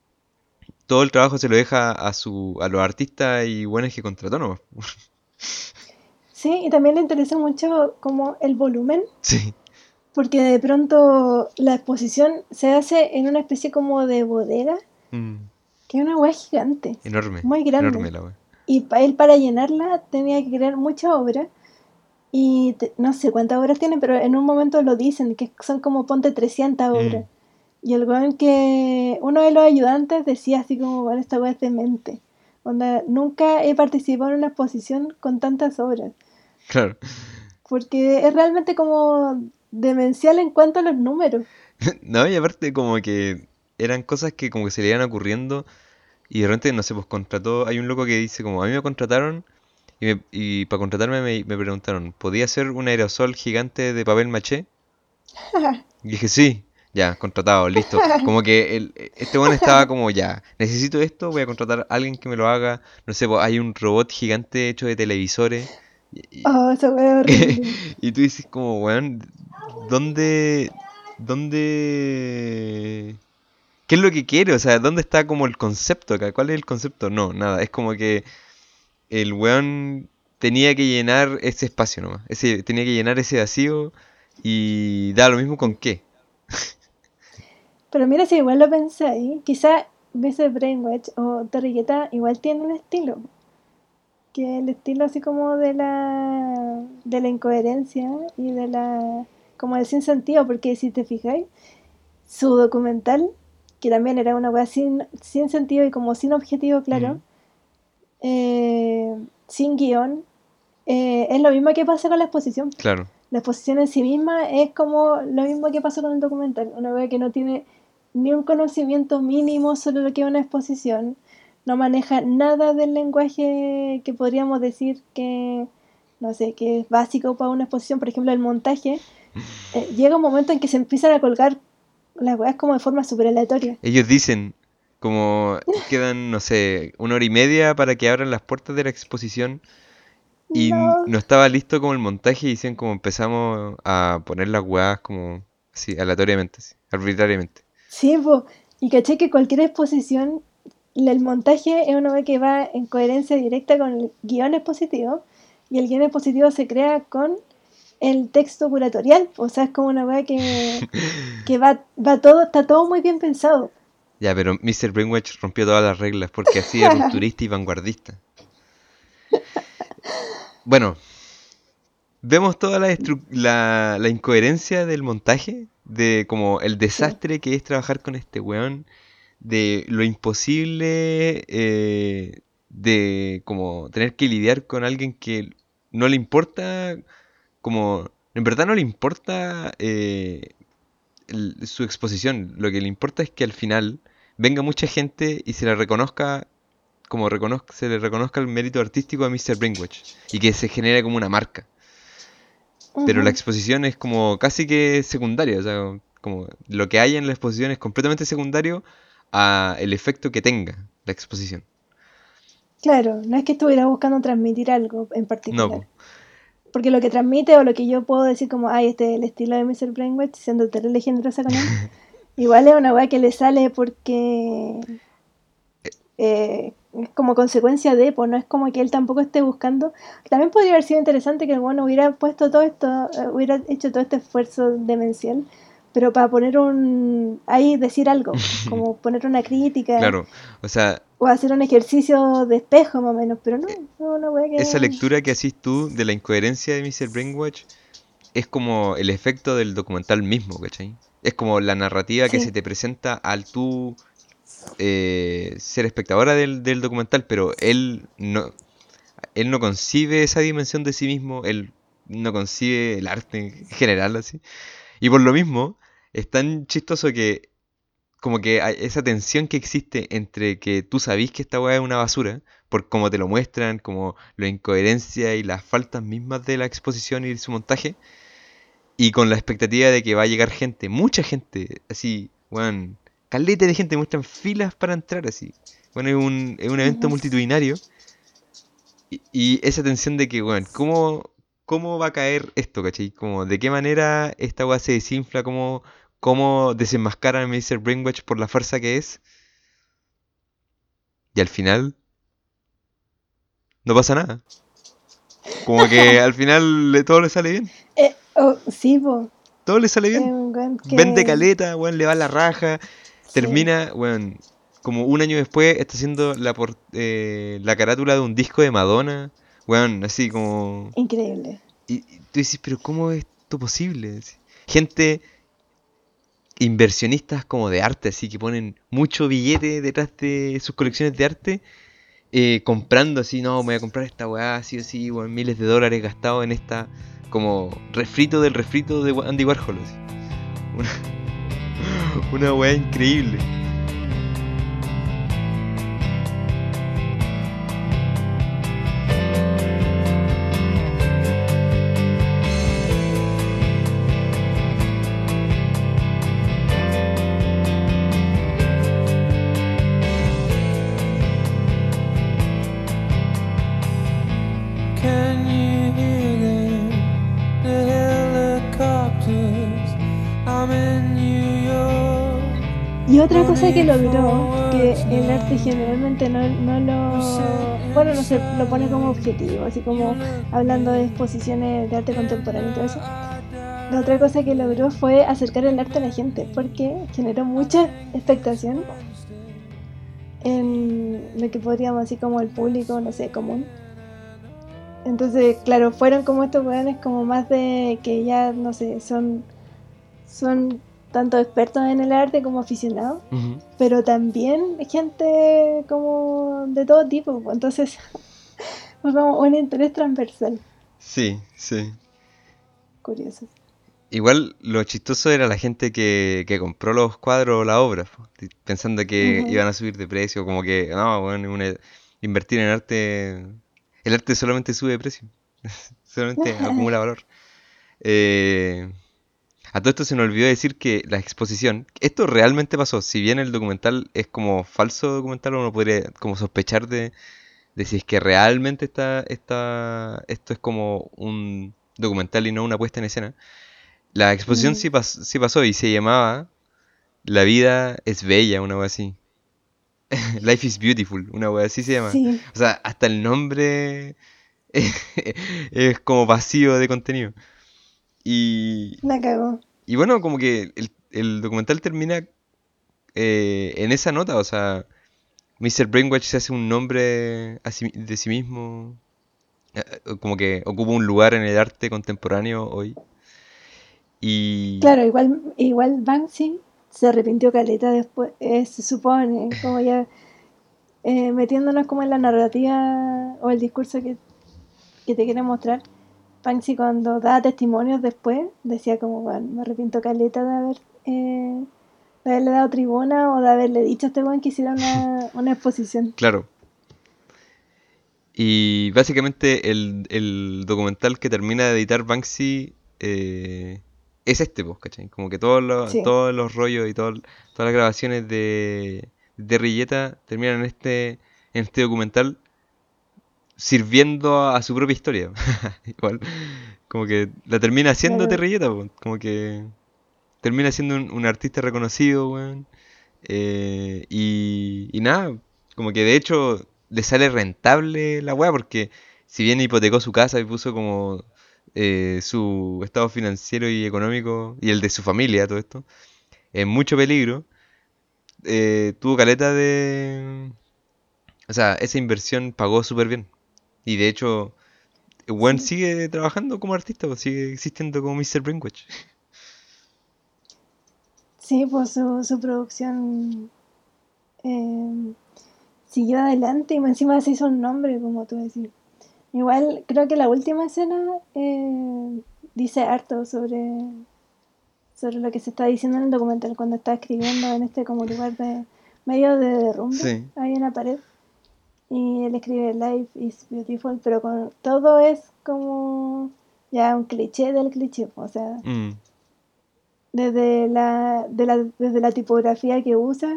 todo el trabajo se lo deja a su a los artistas y buenos que contrató nomás. [laughs] Sí, y también le interesa mucho como el volumen, Sí, porque de pronto la exposición se hace en una especie como de bodega, mm, que es una hueá gigante. enorme, Muy grande. enorme la. Y él para llenarla tenía que crear mucha obra. Y te- no sé cuántas obras tiene, pero en un momento lo dicen, que son como ponte 300 obras. Mm. Y el weón que uno de los ayudantes decía así como, bueno, esta weá es demente. Onda, nunca he participado en una exposición con tantas obras. Claro. Porque es realmente como demencial en cuanto a los números. [laughs] No, y aparte como que eran cosas que como que se le iban ocurriendo y de repente, no sé, pues contrató, hay un loco que dice como, a mí me contrataron y, me- y para contratarme me, me preguntaron, ¿podía ser un aerosol gigante de papel maché? [laughs] Y dije, sí, ya, contratado, listo. Como que el, este bueno estaba como, ya, necesito esto, voy a contratar a alguien que me lo haga. No sé, pues hay un robot gigante hecho de televisores. Y, Oh, esa weá es horrible. [laughs] y tú dices como, weón, ¿dónde, dónde, qué es lo que quiere? O sea, ¿dónde está como el concepto acá? ¿Cuál es el concepto? No, nada, es como que el weón tenía que llenar ese espacio nomás, ese, tenía que llenar ese vacío y da lo mismo con qué. Pero mira, si igual lo pensáis, quizá Mr. Brainwatch o Torrigueta igual tiene un estilo. Que el estilo así como de la de la incoherencia y de la como del sin sentido, porque si te fijáis, su documental, que también era una weá sin, sin sentido y como sin objetivo claro. Eh, sin guion, eh, es lo mismo que pasa con la exposición. Claro, La exposición en sí misma es como lo mismo que pasó con el documental. Una wea que no tiene ni un conocimiento mínimo sobre lo que es una exposición. No maneja nada del lenguaje que podríamos decir que, no sé, que es básico para una exposición. Por ejemplo, el montaje. Eh, llega un momento en que se empiezan a colgar las weas como de forma súper aleatoria. ellos dicen como quedan, no sé, una hora y media para que abran las puertas de la exposición y No. no estaba listo como el montaje y dicen como empezamos a poner las weas como así, aleatoriamente, así, arbitrariamente. Sí, po. y caché que cualquier exposición, el montaje es una wea que va en coherencia directa con el guion expositivo, y el guion expositivo se crea con el texto curatorial, o sea, es como una wea que, [laughs] que va, va todo, está todo muy bien pensado. Ya, pero Mr. Brainwatch rompió todas las reglas porque así es [laughs] rupturista y vanguardista. Bueno, vemos toda la, la, la incoherencia del montaje, de como el desastre que es trabajar con este weón, de lo imposible eh, de como tener que lidiar con alguien que no le importa, como en verdad no le importa eh, el- su exposición, lo que le importa es que al final venga mucha gente y se le reconozca como reconozca, se le reconozca el mérito artístico a Mr. Brainwatch y que se genere como una marca. Pero la exposición es como casi que secundaria, o sea, como lo que hay en la exposición es completamente secundario a el efecto que tenga la exposición. Claro, no es que estuviera buscando transmitir algo en No, particular. po. Porque lo que transmite o lo que yo puedo decir como, ay, este es el estilo de Mr. Brainwatch, siendo terrible generosa con él, [laughs] igual es una weá que le sale porque eh, es como consecuencia de, pues no es como que él tampoco esté buscando. También podría haber sido interesante que el bueno hubiera puesto todo esto, eh, hubiera hecho todo este esfuerzo demencial, pero para poner un, ahí decir algo, [laughs] como poner una crítica Claro, o sea, o hacer un ejercicio de espejo más o menos, pero no, no una weá que... esa lectura que hacís tú de la incoherencia de Mr. Brainwatch es como el efecto del documental mismo, ¿cachai? Es como la narrativa que se te presenta al tú eh, ser espectadora del, del documental, pero él no, él no concibe esa dimensión de sí mismo, él no concibe el arte en general así. Y por lo mismo, es tan chistoso que como que hay esa tensión que existe entre que tú sabís que esta weá es una basura, por cómo te lo muestran, como la incoherencia y las faltas mismas de la exposición y su montaje, y con la expectativa de que va a llegar gente, mucha gente, así, weón, caleta de gente, muestran filas para entrar así. Bueno, es un, es un evento multitudinario. Y, y esa tensión de que, weón, ¿cómo, ¿cómo va a caer esto, cachai? Como, ¿de qué manera esta weá se desinfla? ¿Cómo, cómo desenmascaran a Mr. Brainwatch por la farsa que es? Y al final, no pasa nada. Como que [laughs] al final le- todo le sale bien. Eh, oh, sí, po. Todo le sale bien. que... Vende caleta, weón, le va la raja. sí. Termina, weón, como un año después está haciendo la, por- eh, la carátula de un disco de Madonna. Weón, así como... Increíble. Y, y tú dices, pero ¿cómo es esto posible? Gente, inversionistas como de arte, así que ponen mucho billete detrás de sus colecciones de arte, eh, comprando así, no, voy a comprar esta weá, así o sí, miles de dólares gastados en esta, como refrito del refrito de Andy Warhol. [laughs] Una, una weá increíble. Que logró, que el arte generalmente no, no lo... Bueno, no se lo pone como objetivo, así como hablando de exposiciones de arte contemporáneo y todo eso. La otra cosa que logró fue acercar el arte a la gente, porque generó mucha expectación en lo que podríamos decir como el público, no sé, común. Entonces, claro, fueron como estos weones como más de que ya, no sé, son, son tanto expertos en el arte como aficionados, pero también gente como de todo tipo, pues, entonces [laughs] fue como un interés transversal, Sí, sí. curioso. Igual lo chistoso era la gente que, que compró los cuadros o la obra, pensando que iban a subir de precio, como que, no, bueno, una- invertir en arte, el arte solamente sube de precio, [laughs] solamente [laughs] acumula valor. Eh, a todo esto se nos olvidó decir que la exposición, esto realmente pasó, si bien el documental es como falso documental, uno podría como sospechar de, de si es que realmente está, está, esto es como un documental y no una puesta en escena. La exposición Ujú. sí, pas- sí pasó y se llamaba La vida es bella, una wea así. [laughs] Life is beautiful, una wea así se llama. Sí, O sea, hasta el nombre [laughs] es como vacío de contenido. Y, la cagó. y bueno, como que el, el documental termina eh, en esa nota, o sea, Mr. Brainwatch se hace un nombre sí- de sí mismo, eh, como que ocupa un lugar en el arte contemporáneo hoy. Y Claro, igual, igual Banksy se arrepintió caleta después, eh, se supone, como ya eh, metiéndonos como en la narrativa o el discurso que, que te quiere mostrar. Banksy cuando da testimonios después decía como, bueno, me arrepiento caleta de haber eh, de haberle dado tribuna o de haberle dicho a este weón que hiciera una, [laughs] una exposición. Claro. Y básicamente el, el documental que termina de editar Banksy eh, es este, pues, ¿cachai? Como que todos los, Sí. todos los rollos y todo- todas las grabaciones de, de Rilleta terminan en este, en este documental sirviendo a, a su propia historia. [laughs] Igual, como que la termina haciendo. Terrilleta, pues, como que termina siendo un, un artista reconocido, weón. Eh, y, y nada, como que de hecho le sale rentable la weá, porque si bien hipotecó su casa y puso como eh, su estado financiero y económico y el de su familia, todo esto, en mucho peligro, eh, tuvo caleta de... O sea, esa inversión pagó súper bien. Y de hecho, Sí. sigue trabajando como artista, pues, sigue existiendo como Mr. Brainwatch. [laughs] Sí, pues su, su producción eh, siguió adelante y encima se hizo un nombre, como tú decís. Igual creo que la última escena eh, dice harto sobre, sobre lo que se está diciendo en el documental cuando está escribiendo en este como lugar de medio de derrumbe, Sí. ahí en la pared. Y él escribe Life is beautiful, pero con todo es como ya un cliché del cliché, o sea, Mm, desde la, de la, desde la tipografía que usa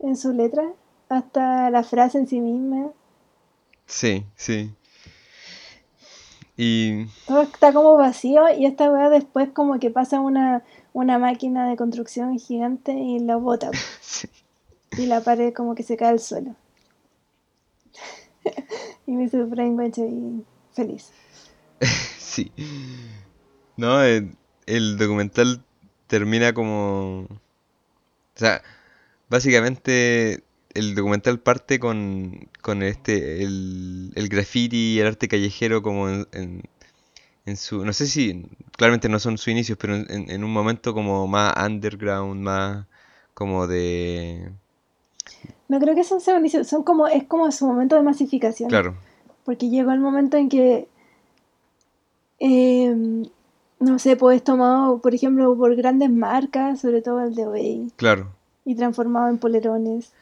en su letra hasta la frase en sí misma. sí, sí. Y Todo está como vacío y esta weá después como que pasa una, una máquina de construcción gigante y la bota [laughs] sí, y la pared como que se cae al suelo. [laughs] y me hizo brainwash y feliz. [laughs] sí. No, el, el documental termina como... O sea, básicamente el documental parte con, con este, el, el graffiti y el arte callejero como en, en- en su... No sé si, claramente no son sus inicios, pero en- en un momento como más underground, más como de... No creo que son segundos, son como, es como su momento de masificación. Claro, Porque llegó el momento en que, eh, no sé, pues tomado, por ejemplo, por grandes marcas, sobre todo el de Obey, claro. y transformado en polerones.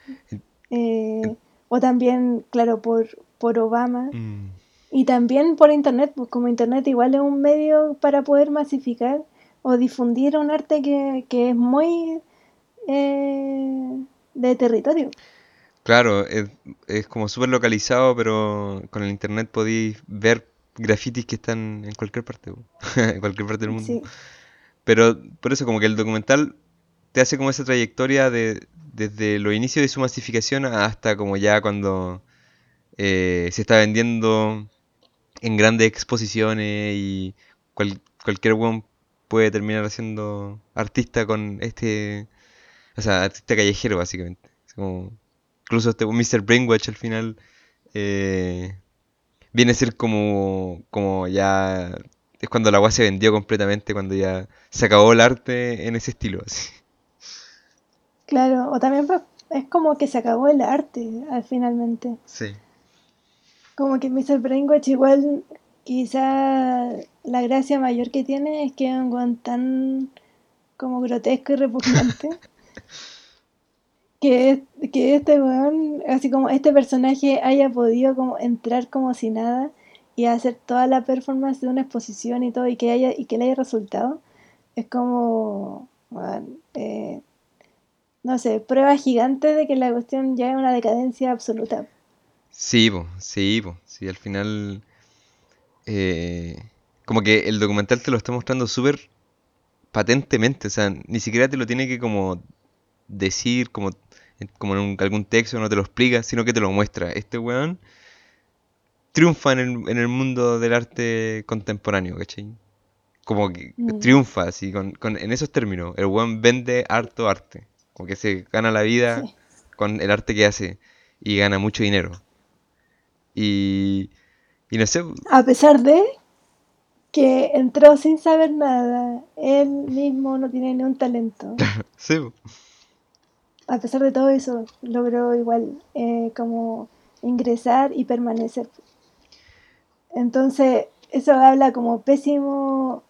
Eh, o también, claro, por, por Obama. Mm, Y también por Internet, pues como Internet igual es un medio para poder masificar o difundir un arte que, que es muy eh, de territorio. Claro, es, es como súper localizado, pero con el internet podéis ver grafitis que están en cualquier parte, [laughs] en cualquier parte del mundo. Sí, Pero por eso como que el documental te hace como esa trayectoria de desde los inicios de su masificación hasta como ya cuando eh, se está vendiendo en grandes exposiciones y cual- cualquier weón puede terminar siendo artista con este, o sea, artista callejero básicamente. Es como, incluso este Mr. Brainwash al final eh, viene a ser como, como ya, es cuando la weá se vendió completamente, cuando ya se acabó el arte en ese estilo, así. claro. O también es como que se acabó el arte al finalmente. Sí. Como que Mr. Brainwash igual quizá la gracia mayor que tiene es que es un weón tan como grotesco y repugnante. [laughs] que, que este weón, así como este personaje haya podido como entrar como si nada y hacer toda la performance de una exposición y todo y que haya y que le haya resultado, es como weón, eh, no sé, prueba gigante de que la cuestión ya es una decadencia absoluta. Sí, po, sí, po, sí, al final eh, como que el documental te lo está mostrando súper patentemente, o sea, ni siquiera te lo tiene que como decir como, como en un- algún texto, no te lo explica, sino que te lo muestra. Este weón triunfa en el, en el mundo del arte contemporáneo, ¿cachai? Como que Mm. triunfa, así, con, con- en esos términos. El weón vende harto arte, como que se gana la vida Sí. con el arte que hace y gana mucho dinero. Y, y no sé, A pesar de que entró sin saber nada, él mismo no tiene ni un talento. [laughs] sí. A pesar de todo eso, logró igual eh, como ingresar y permanecer. Entonces, eso habla como pésimo,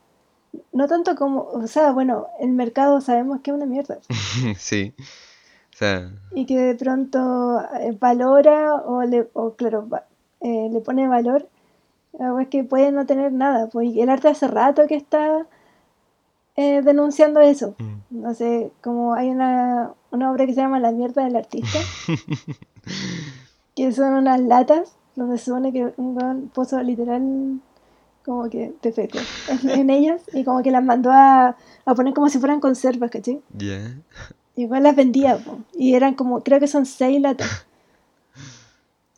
no tanto como, o sea, bueno, el mercado sabemos que es una mierda [laughs] sí. O sea, y que de pronto eh, valora o, le, o claro, eh, le pone valor a es que puede no tener nada. Pues y el arte hace rato que está eh, denunciando eso. mm. No sé, como hay una, una obra que se llama La mierda del artista, que son unas latas donde se supone que un weón puso literal como que feco en, [laughs] en ellas y como que las mandó a, a poner como si fueran conservas, ¿cachai? ya. Igual las vendía, po, y eran como, creo que son seis latas.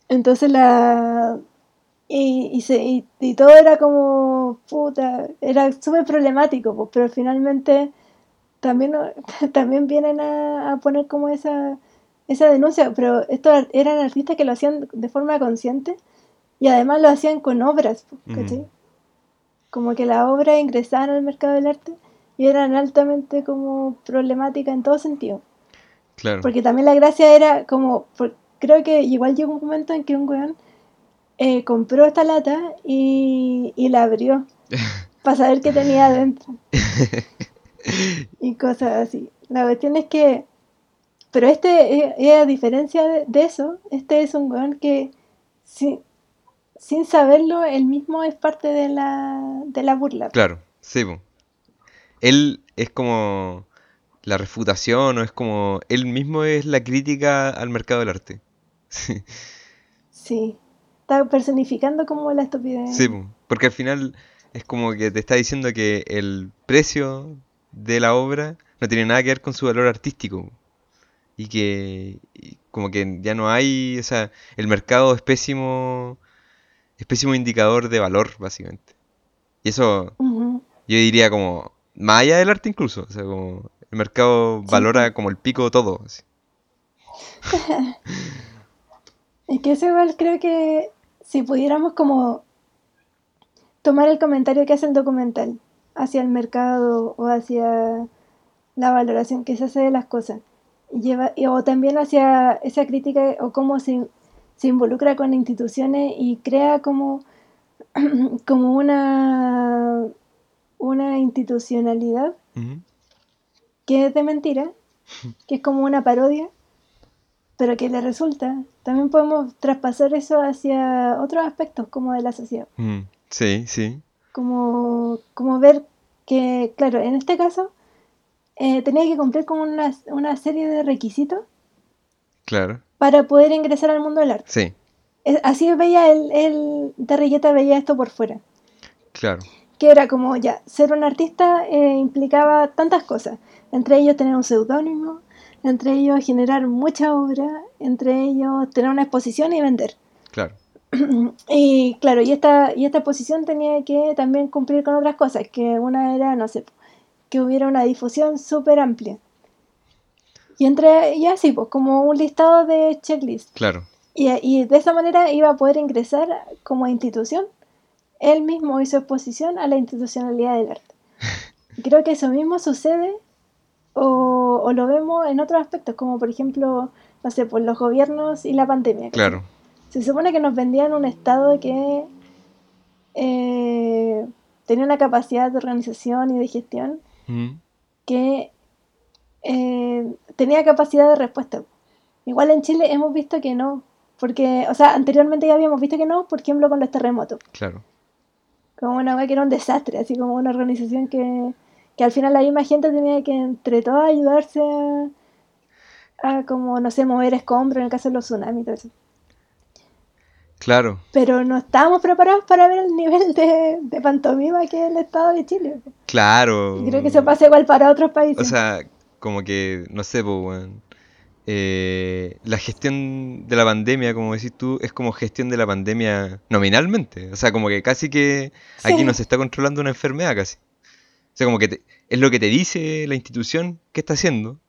Entonces la... Y, y, se, y, y todo era como, puta, era súper problemático, po, pero finalmente también, [laughs] también vienen a, a poner como esa, esa denuncia, pero estos eran artistas que lo hacían de forma consciente y además lo hacían con obras. Como que las obras ingresaban al mercado del arte y eran altamente como problemáticas en todo sentido. Claro. Porque también la gracia era como, por- creo que igual llegó un momento en que un weón eh, compró esta lata y, y la abrió [laughs] para saber qué tenía adentro. [laughs] [laughs] y cosas así. La cuestión es que, pero este, eh, a diferencia de, de eso, este es un weón que sin, sin saberlo, él mismo es parte de la, de la burla. Claro, sí. po. Él es como la refutación o es como él mismo es la crítica al mercado del arte. Sí, [laughs] Sí. Está personificando como la estupidez. sí, po. porque al final es como que te está diciendo que el precio de la obra no tiene nada que ver con su valor artístico. Y que y como que ya no hay, o sea, el mercado es pésimo, es pésimo indicador de valor, básicamente. Y eso yo diría como, más allá del arte incluso, o sea, como el mercado Sí, valora como el pico todo. así. [laughs] Es que eso igual creo que si pudiéramos como tomar el comentario que hace el documental hacia el mercado o hacia la valoración que se hace de las cosas, y lleva, y- o también hacia esa crítica o cómo se, se involucra con instituciones y crea como, [clears throat] como una, una institucionalidad que es de mentira, [laughs] que es como una parodia, pero que le resulta. También podemos traspasar eso hacia otros aspectos como de la sociedad, Mm, Sí, sí, como, como ver que, claro, en este caso eh, tenía que cumplir con una, una serie de requisitos claro, para poder ingresar al mundo del arte. sí, Es- Así veía el, el Darrelleta veía esto por fuera. claro, que era como ya, ser un artista eh, implicaba tantas cosas, entre ellos tener un seudónimo, entre ellos generar mucha obra, entre ellos tener una exposición y vender. claro, [clears throat] Y claro, y esta, y esta exposición tenía que también cumplir con otras cosas, que una era, no sé, que hubiera una difusión súper amplia. Y entre, y así, pues, como un listado de checklist. claro. Y, y de esa manera iba a poder ingresar como institución él mismo su exposición a la institucionalidad del arte. [laughs] Creo que eso mismo sucede o, o lo vemos en otros aspectos, como por ejemplo, no sé, por los gobiernos y la pandemia. Claro, Se supone que nos vendían un Estado que eh, tenía una capacidad de organización y de gestión Ujú. que eh, tenía capacidad de respuesta. Igual en Chile hemos visto que no, porque, o sea, anteriormente ya habíamos visto que no, por ejemplo, con los terremotos, claro, como una wea que era un desastre, así como una organización que, que al final la misma gente tenía que entre todas ayudarse a, a como, no sé, mover escombros en el caso de los tsunamis y todo eso. Claro, Pero no estábamos preparados para ver el nivel de, de pantomima que es el Estado de Chile. claro. Y creo que eso pasa igual para otros países. O sea, como que, no sé, pues, weón. eh, la gestión de la pandemia, como decís tú, es como gestión de la pandemia nominalmente. O sea, como que casi que aquí Sí. no se está controlando una enfermedad casi. O sea, como que te- es lo que te dice la institución que está haciendo.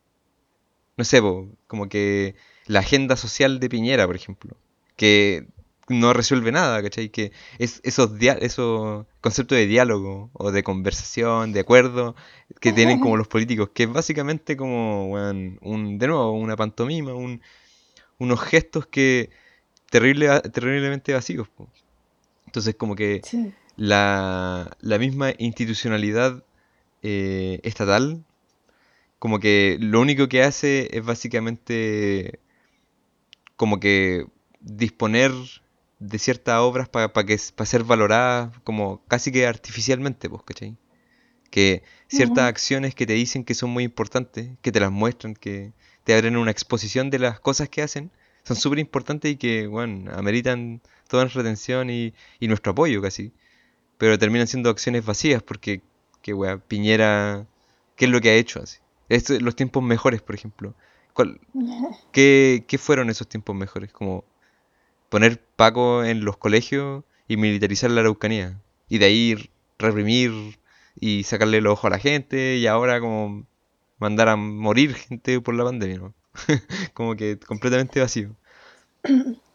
No sé, po, como que la agenda social de Piñera, por ejemplo, que no resuelve nada, ¿cachai? Que es esos, esos conceptos de diálogo o de conversación, de acuerdo, que tienen como los políticos, que es básicamente como, un, de nuevo, una pantomima, un, unos gestos que terrible, terriblemente vacíos. po. Entonces, como que Sí. la, la misma institucionalidad eh, estatal, como que lo único que hace es básicamente como que disponer de ciertas obras para que para ser valoradas como casi que artificialmente, pues, ¿cachai? Que ciertas acciones que te dicen que son muy importantes, que te las muestran, que te abren una exposición de las cosas que hacen, son súper importantes y que, bueno, ameritan toda nuestra atención y, y nuestro apoyo casi. Pero terminan siendo acciones vacías porque, que wea, Piñera, ¿qué es lo que ha hecho así? Esto- los tiempos mejores, por ejemplo. ¿Cuál- [laughs] qué, qué fueron esos tiempos mejores? Como poner Paco en los colegios y militarizar la Araucanía. Y de ahí reprimir y sacarle los ojos a la gente y ahora como mandar a morir gente por la pandemia, ¿no? [laughs] Como que completamente vacío. [clears throat]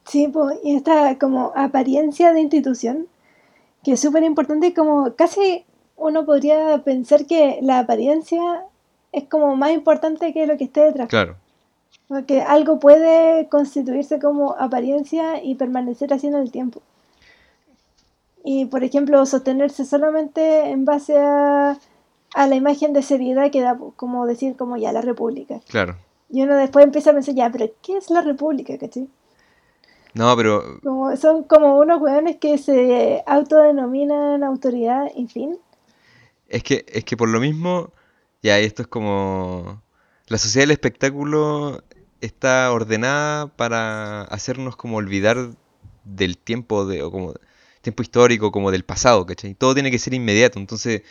Sí, po, y esta como apariencia de institución, que es súper importante, como casi uno podría pensar que la apariencia es como más importante que lo que esté detrás. Claro, Porque algo puede constituirse como apariencia y permanecer así en el tiempo. y, por ejemplo, sostenerse solamente en base a, a la imagen de seriedad que da, como decir, como ya la república. Claro. Y uno después empieza a pensar, ya, pero ¿qué es la república, cachai? No, pero Como, son como unos hueones que se autodenominan autoridad, en fin. es que, es que por lo mismo, ya esto es como... La sociedad del espectáculo está ordenada para hacernos como olvidar del tiempo de, o como tiempo histórico, como del pasado, ¿cachai? Todo tiene que ser inmediato. Entonces,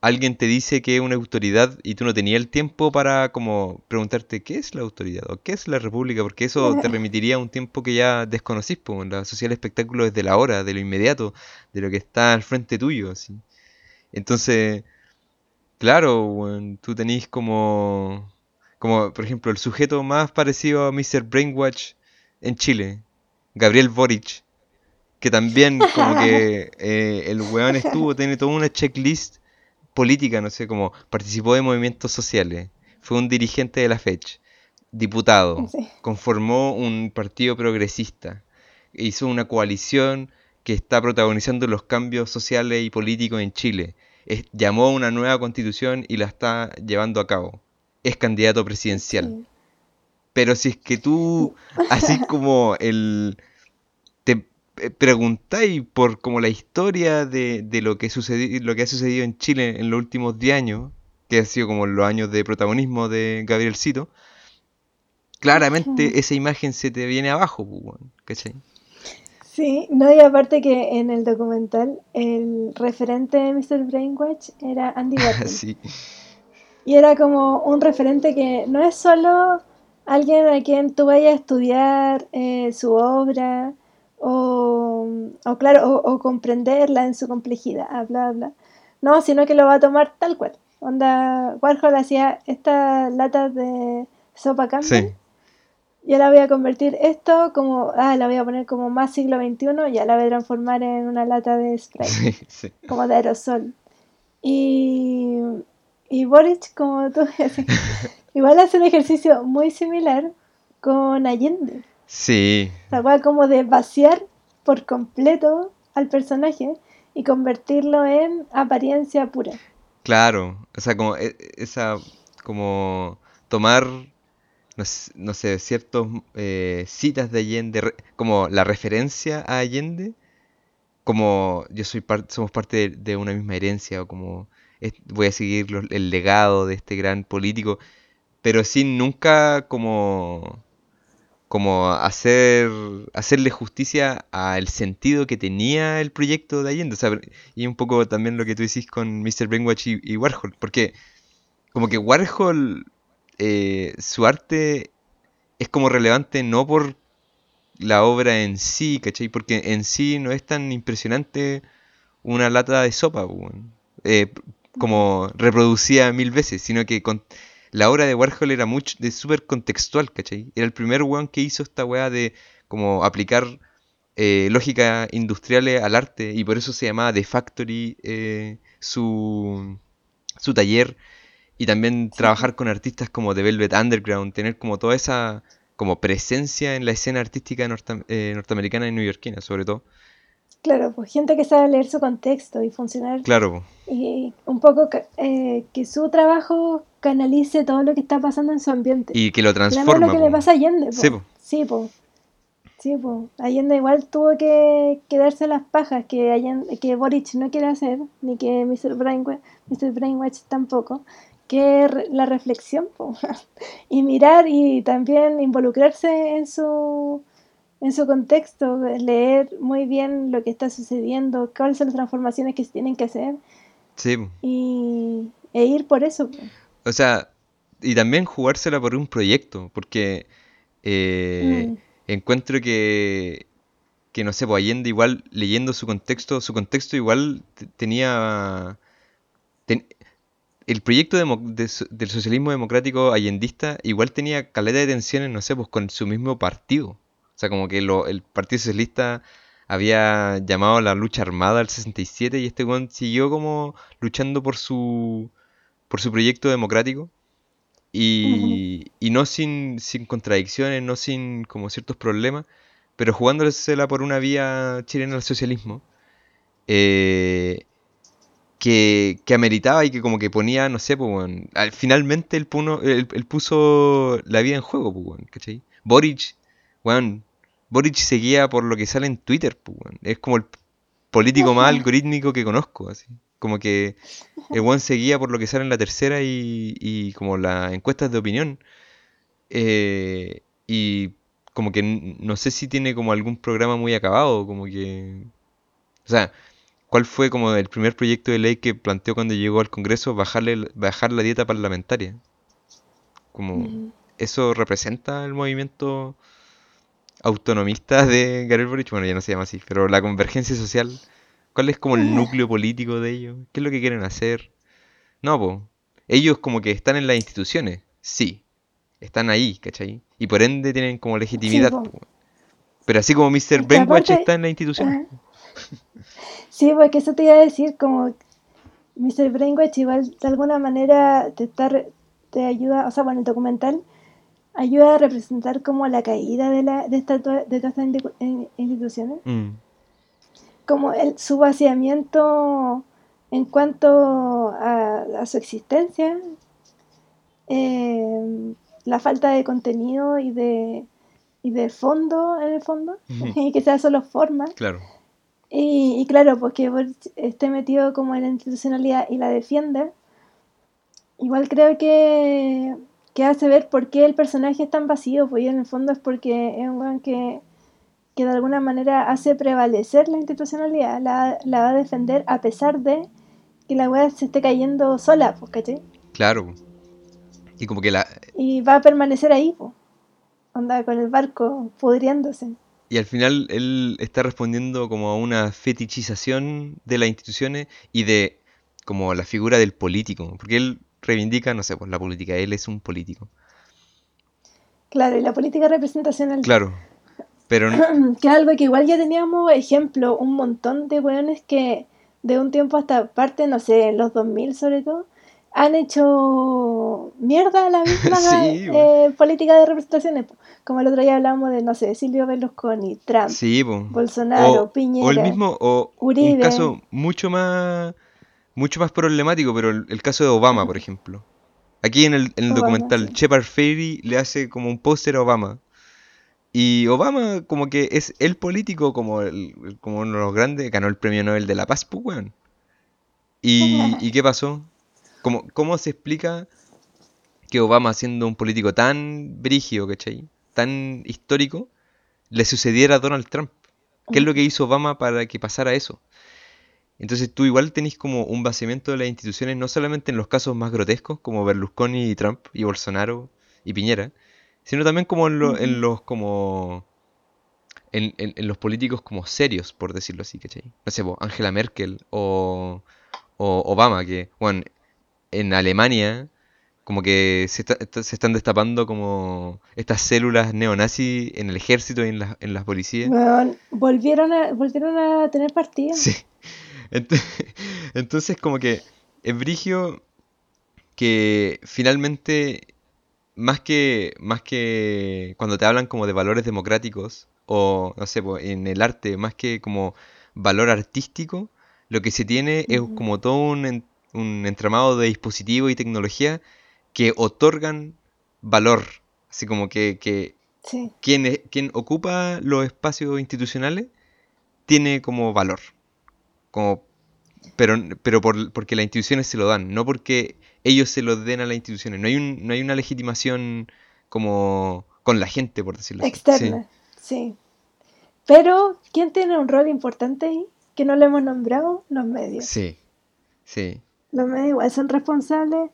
alguien te dice que es una autoridad y tú no tenías el tiempo para como preguntarte qué es la autoridad o qué es la república, porque eso te [laughs] remitiría a un tiempo que ya desconocís, po. La sociedad del espectáculo es de la hora, de lo inmediato, de lo que está al frente tuyo, así. Entonces, claro, tú tenés como, como, por ejemplo, el sujeto más parecido a Mr. Brainwash en Chile, Gabriel Boric, que también [laughs] como que eh, el weón estuvo, tiene toda una checklist política, no sé, como participó de movimientos sociales, fue un dirigente de la FECH, diputado, Sí. conformó un partido progresista, hizo una coalición que está protagonizando los cambios sociales y políticos en Chile, Es- llamó a una nueva constitución y la está llevando a cabo, es candidato presidencial. Sí. Pero si es que tú, así [laughs] como el, te eh, preguntáis por como la historia de, de lo que sucedi- lo que ha sucedido en Chile en los últimos 10 años, que ha sido como los años de protagonismo de Gabrielcito, claramente esa imagen se te viene abajo, pues, ¿cachai? Sí, no, y aparte que en el documental el referente de Mr. Brainwash era Andy [laughs] Warhol. Sí, Y era como un referente que no es solo alguien a quien tú vayas a estudiar eh, su obra o, o claro, o, o comprenderla en su complejidad, bla, bla. No, sino que lo va a tomar tal cual. Onda, Warhol hacía estas latas de sopa Campbell. sí, Yo la voy a convertir esto como, ah, la voy a poner como más siglo XXI, ya la voy a transformar en una lata de spray, [laughs] sí, sí. como de aerosol. Y, y Boric, como tú [laughs] decías, igual hace un ejercicio muy similar con Allende. Sí, O sea, como de vaciar por completo al personaje y convertirlo en apariencia pura. claro, o sea, como e- esa, como tomar, no sé, no sé, ciertas citas de Allende, como la referencia a Allende, como yo soy parte, somos parte de, de una misma herencia, o como voy a seguir el legado de este gran político, pero sin nunca como, como hacer, hacerle justicia al sentido que tenía el proyecto de Allende. Y un poco también lo que tú decís con Mr. Brainwash y, y Warhol, porque como que Warhol, eh, su arte es como relevante no por la obra en sí, ¿cachai? Porque en sí no es tan impresionante una lata de sopa, como reproducida mil veces, sino que con, la obra de Warhol era mucho de súper contextual, ¿cachai? Era el primer weón que hizo esta weá de como aplicar eh, lógica industriales al arte y por eso se llamaba The Factory eh, su, su taller y también trabajar con artistas como The Velvet Underground, tener como toda esa como presencia en la escena artística norte- eh, norteamericana y neoyorquina, sobre todo. Claro, pues gente que sabe leer su contexto y funcionar Claro, y un poco eh, que su trabajo canalice todo lo que está pasando en su ambiente. y que lo Claro, transforma. lo que le pasa a Allende, po. Sí, po. Sí, po. Sí, po. Allende igual tuvo que, que darse las pajas que, Allende, que Boric no quiere hacer, ni que Mr. Brainwash, Mr. Brainwash tampoco, que re- la reflexión, po. [laughs] y mirar y también involucrarse en su, en su contexto, leer muy bien lo que está sucediendo, cuáles son las transformaciones que se tienen que hacer Sí, y, e ir por eso. O sea, y también jugársela por un proyecto, porque eh, Mm. encuentro que, que no sé, pues Allende igual leyendo su contexto, su contexto igual te- tenía... ten- el proyecto de so- del socialismo democrático allendista igual tenía caleta de tensiones, no sé, pues con su mismo partido. O sea, como que lo- el Partido Socialista había llamado a la lucha armada al 67 y este weón siguió como luchando por su, por su proyecto democrático y, y no sin, sin contradicciones, no sin como ciertos problemas, pero jugándosela por una vía chilena al socialismo. eh, que, que ameritaba y que como que ponía, no sé, pues, al- finalmente él, puno- él- él puso la vida en juego, pues, ¿cachai? Boric, weón, Boric seguía por lo que sale en Twitter, pues. Es como el político más algorítmico que conozco, así. Como que el weón seguía por lo que sale en la tercera y, y como las encuestas de opinión. Eh, y como que no sé si tiene como algún programa muy acabado, como que... O sea, ¿cuál fue como el primer proyecto de ley que planteó cuando llegó al Congreso bajarle, bajar la dieta parlamentaria? Como Mm. eso representa el movimiento autonomista de Gabriel Boric, bueno, ya no se llama así, pero la convergencia social, ¿cuál es como el núcleo político de ellos? ¿Qué es lo que quieren hacer? No, pues, ellos como que están en las instituciones, sí, están ahí, ¿cachai? Y por ende tienen como legitimidad, po. Pero así como Mr. Aparte, está en las instituciones. ajá. Sí, porque eso te iba a decir, como Mr. Brainwash igual de alguna manera te está te ayuda, o sea, bueno, el documental ayuda a representar como la caída de la de esta to- de todas estas in- instituciones, Mm, como el su vaciamiento en cuanto a, a su existencia, eh, la falta de contenido y de y de fondo en el fondo, [laughs] y que sea solo forma. Claro, Y, y claro, porque Boric esté metido como en la institucionalidad y la defienda, igual creo que, que hace ver por qué el personaje es tan vacío, pues y en el fondo es porque es un weón que, que de alguna manera hace prevalecer la institucionalidad, la, la va a defender a pesar de que la weá se esté cayendo sola, pues, ¿cachai? claro. Y como que la... Y va a permanecer ahí, pues, onda con el barco pudriéndose. Y al final él está respondiendo como a una fetichización de las instituciones y de como la figura del político. Porque él reivindica, no sé, pues la política, él es un político. Claro, y la política representacional Claro, pero n- [clears throat] que algo que igual ya teníamos ejemplo, un montón de weones que de un tiempo hasta parte, no sé, en los 2000 sobre todo, han hecho mierda la [laughs] misma sí, eh, política de representaciones. Como el otro día hablábamos de, no sé, Silvio Berlusconi, Trump, Sí. Bolsonaro, O, o el Piñera, mismo, o un Uribe. caso mucho más, mucho más problemático, pero el, el caso de Obama, por ejemplo. Aquí en el, en el Obama, documental, sí. Shepard Fairey le hace como un póster a Obama. Y Obama como que es el político, como, el, como uno de los grandes, ganó el premio Nobel de la Paz, pues, weón. ¿Y, ¿y qué pasó? ¿Cómo, cómo se explica que Obama, siendo un político tan brígido, ¿cachai? Tan histórico, le sucediera a Donald Trump? ¿Qué es lo que hizo Obama para que pasara eso? Entonces tú igual tenés como un vaciamiento de las instituciones, no solamente en los casos más grotescos, como Berlusconi y Trump, y Bolsonaro y Piñera, sino también como en, lo- en los como en, en- en los políticos como serios, por decirlo así, ¿cachai? No sé, po, Angela Merkel o, o Obama, que, bueno, en Alemania como que se, está- se están destapando como estas células neonazis en el ejército y en las, en las policías. Weón, volvieron a, volvieron a tener partido. Sí. Ent- [laughs] Entonces, como que es brigio que finalmente, más que, más que cuando te hablan como de valores democráticos, o no sé, en el arte, más que como valor artístico, lo que se tiene es como todo un, un entramado de dispositivos y tecnología que otorgan valor. Así como que, que Sí. quien, quien ocupa los espacios institucionales tiene como valor. Como, pero pero por, porque las instituciones se lo dan, no porque ellos se lo den a las instituciones. No hay, un, no hay una legitimación como con la gente, por decirlo así. Sí, Externa, sí. Pero, ¿quién tiene un rol importante ahí? Que no lo hemos nombrado, los medios. sí, sí, Los medios igual son responsables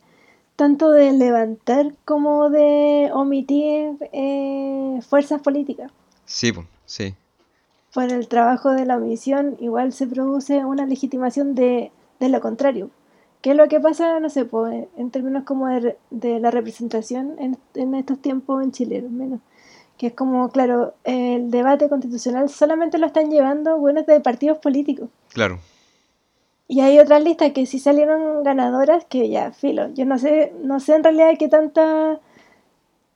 tanto de levantar como de omitir eh, fuerzas políticas. sí, sí, Por el trabajo de la omisión igual se produce una legitimación de, de lo contrario. ¿Qué es lo que pasa, no sé, pues, en- términos como de, de la representación en, en estos tiempos en Chile, al menos? Que es como, claro, el debate constitucional solamente lo están llevando buenos de partidos políticos. claro. Y hay otras listas que sí salieron ganadoras que ya, filo. Yo no sé, no sé en realidad qué tanta,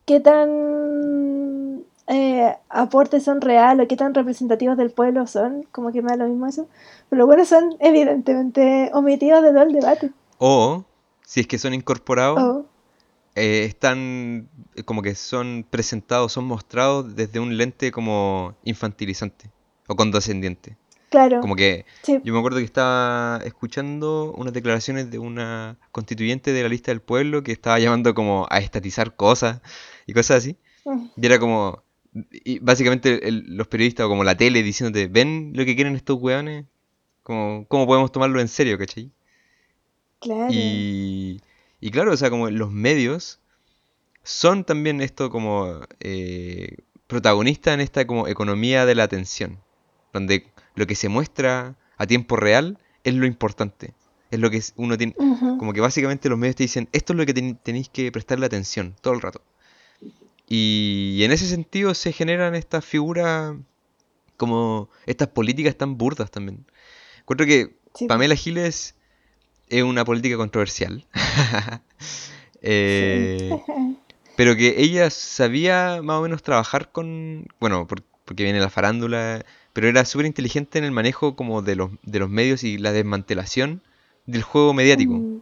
qué tan eh, aportes son reales o qué tan representativos del pueblo son, como que me da lo mismo eso. Pero los buenos son evidentemente omitidos de todo el debate. O, si es que son incorporados, eh, están eh, como que son presentados, son mostrados desde un lente como infantilizante o condescendiente. claro, Como que sí. yo me acuerdo que estaba escuchando unas declaraciones de una constituyente de la lista del pueblo que estaba llamando como a estatizar cosas y cosas así. Mm, Y era como, y básicamente el- los periodistas o como la tele diciéndote, ¿ven lo que quieren estos weones? Como, ¿cómo podemos tomarlo en serio, cachai? Claro. Y, y claro, o sea, como los medios son también esto como eh, protagonistas en esta como economía de la atención, donde lo que se muestra a tiempo real es lo importante, es lo que uno tiene, como que básicamente los medios te dicen, esto es lo que ten- tenéis que prestarle atención todo el rato. Y en ese sentido se generan estas figuras, como estas políticas tan burdas también. Encuentro que Sí, Pamela Giles es una política controversial. [laughs] Eh, [laughs] pero que ella sabía más o menos trabajar con, bueno, por- porque viene la farándula, pero era súper inteligente en el manejo como de los, de los medios y la desmantelación del juego mediático. Mm,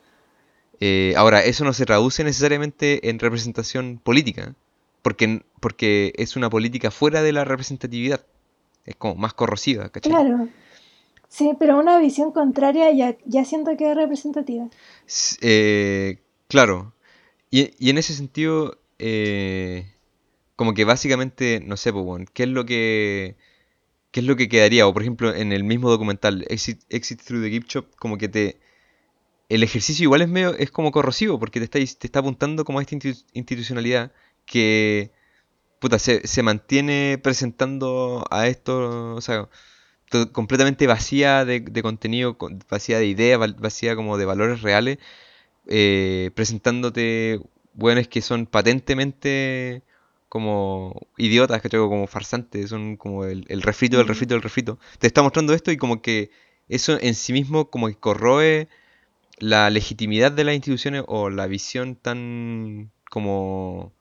Eh, ahora, eso no se traduce necesariamente en representación política, porque, porque es una política fuera de la representatividad. Es como más corrosiva, ¿cachai? Claro. Sí, pero una visión contraria ya, ya siento que es representativa. Eh, claro. Y, y en ese sentido, eh, como que básicamente, no sé, pues, ¿qué es lo que, qué es lo que quedaría? O por ejemplo, en el mismo documental, Exit, Exit Through the Gift Shop, como que te... El ejercicio igual es medio, es como corrosivo, porque te está, te está apuntando como a esta institu- institucionalidad que, puta, se, se mantiene presentando a esto, o sea, completamente vacía de, de contenido, con- vacía de ideas, vacía como de valores reales, eh, presentándote buenos que son patentemente como idiotas, ¿cachai? O Como farsantes, son como el, el refrito del Mm, refrito del refrito. Te está mostrando esto y como que eso en sí mismo como que corroe la legitimidad de las instituciones o la visión tan como,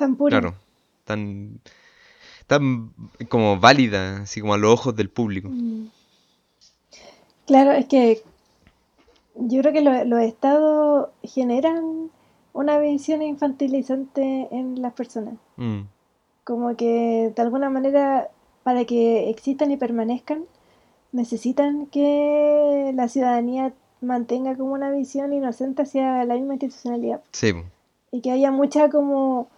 Tan pura. claro, tan, tan como válida, así como a los ojos del público. Mm. Claro, es que yo creo que lo- los estados generan una visión infantilizante en las personas. Mm, Como que de alguna manera, para que existan y permanezcan, necesitan que la ciudadanía mantenga como una visión inocente hacia la misma institucionalidad. sí. Y que haya mucha como...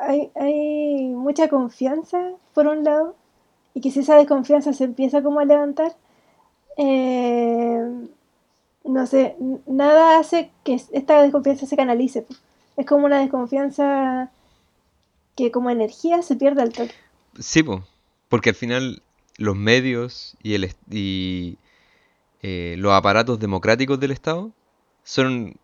Hay, hay mucha confianza, por un lado, y que si esa desconfianza se empieza como a levantar, eh, no sé, nada hace que es- esta desconfianza se canalice. Es como una desconfianza que como energía se pierde al toque. Sí, po, porque al final los medios y, el, y eh, los aparatos democráticos del Estado son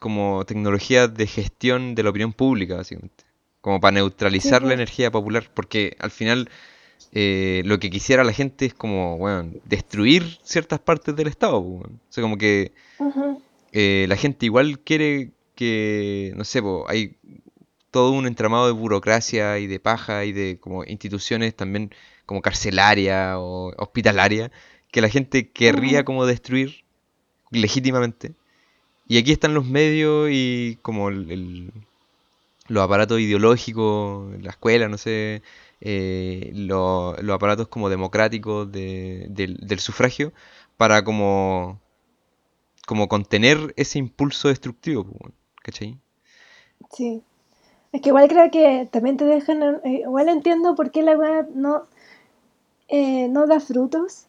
como tecnologías de gestión de la opinión pública, básicamente. Como para Sí, neutralizar la energía popular, porque al final eh, lo que quisiera la gente es como, bueno, destruir ciertas partes del Estado. O sea, como que eh, la gente igual quiere que, no sé, po, hay todo un entramado de burocracia y de paja y de como instituciones también como carcelaria o hospitalaria que la gente querría como destruir legítimamente. Y aquí están los medios y como el, el- los aparatos ideológicos, la escuela, no sé, eh, lo- los aparatos como democráticos de- del, sufragio para como, como contener ese impulso destructivo, weón, ¿cachai? Sí. Es que igual creo que también te dejan, eh, igual entiendo por qué la weá no, eh, no da frutos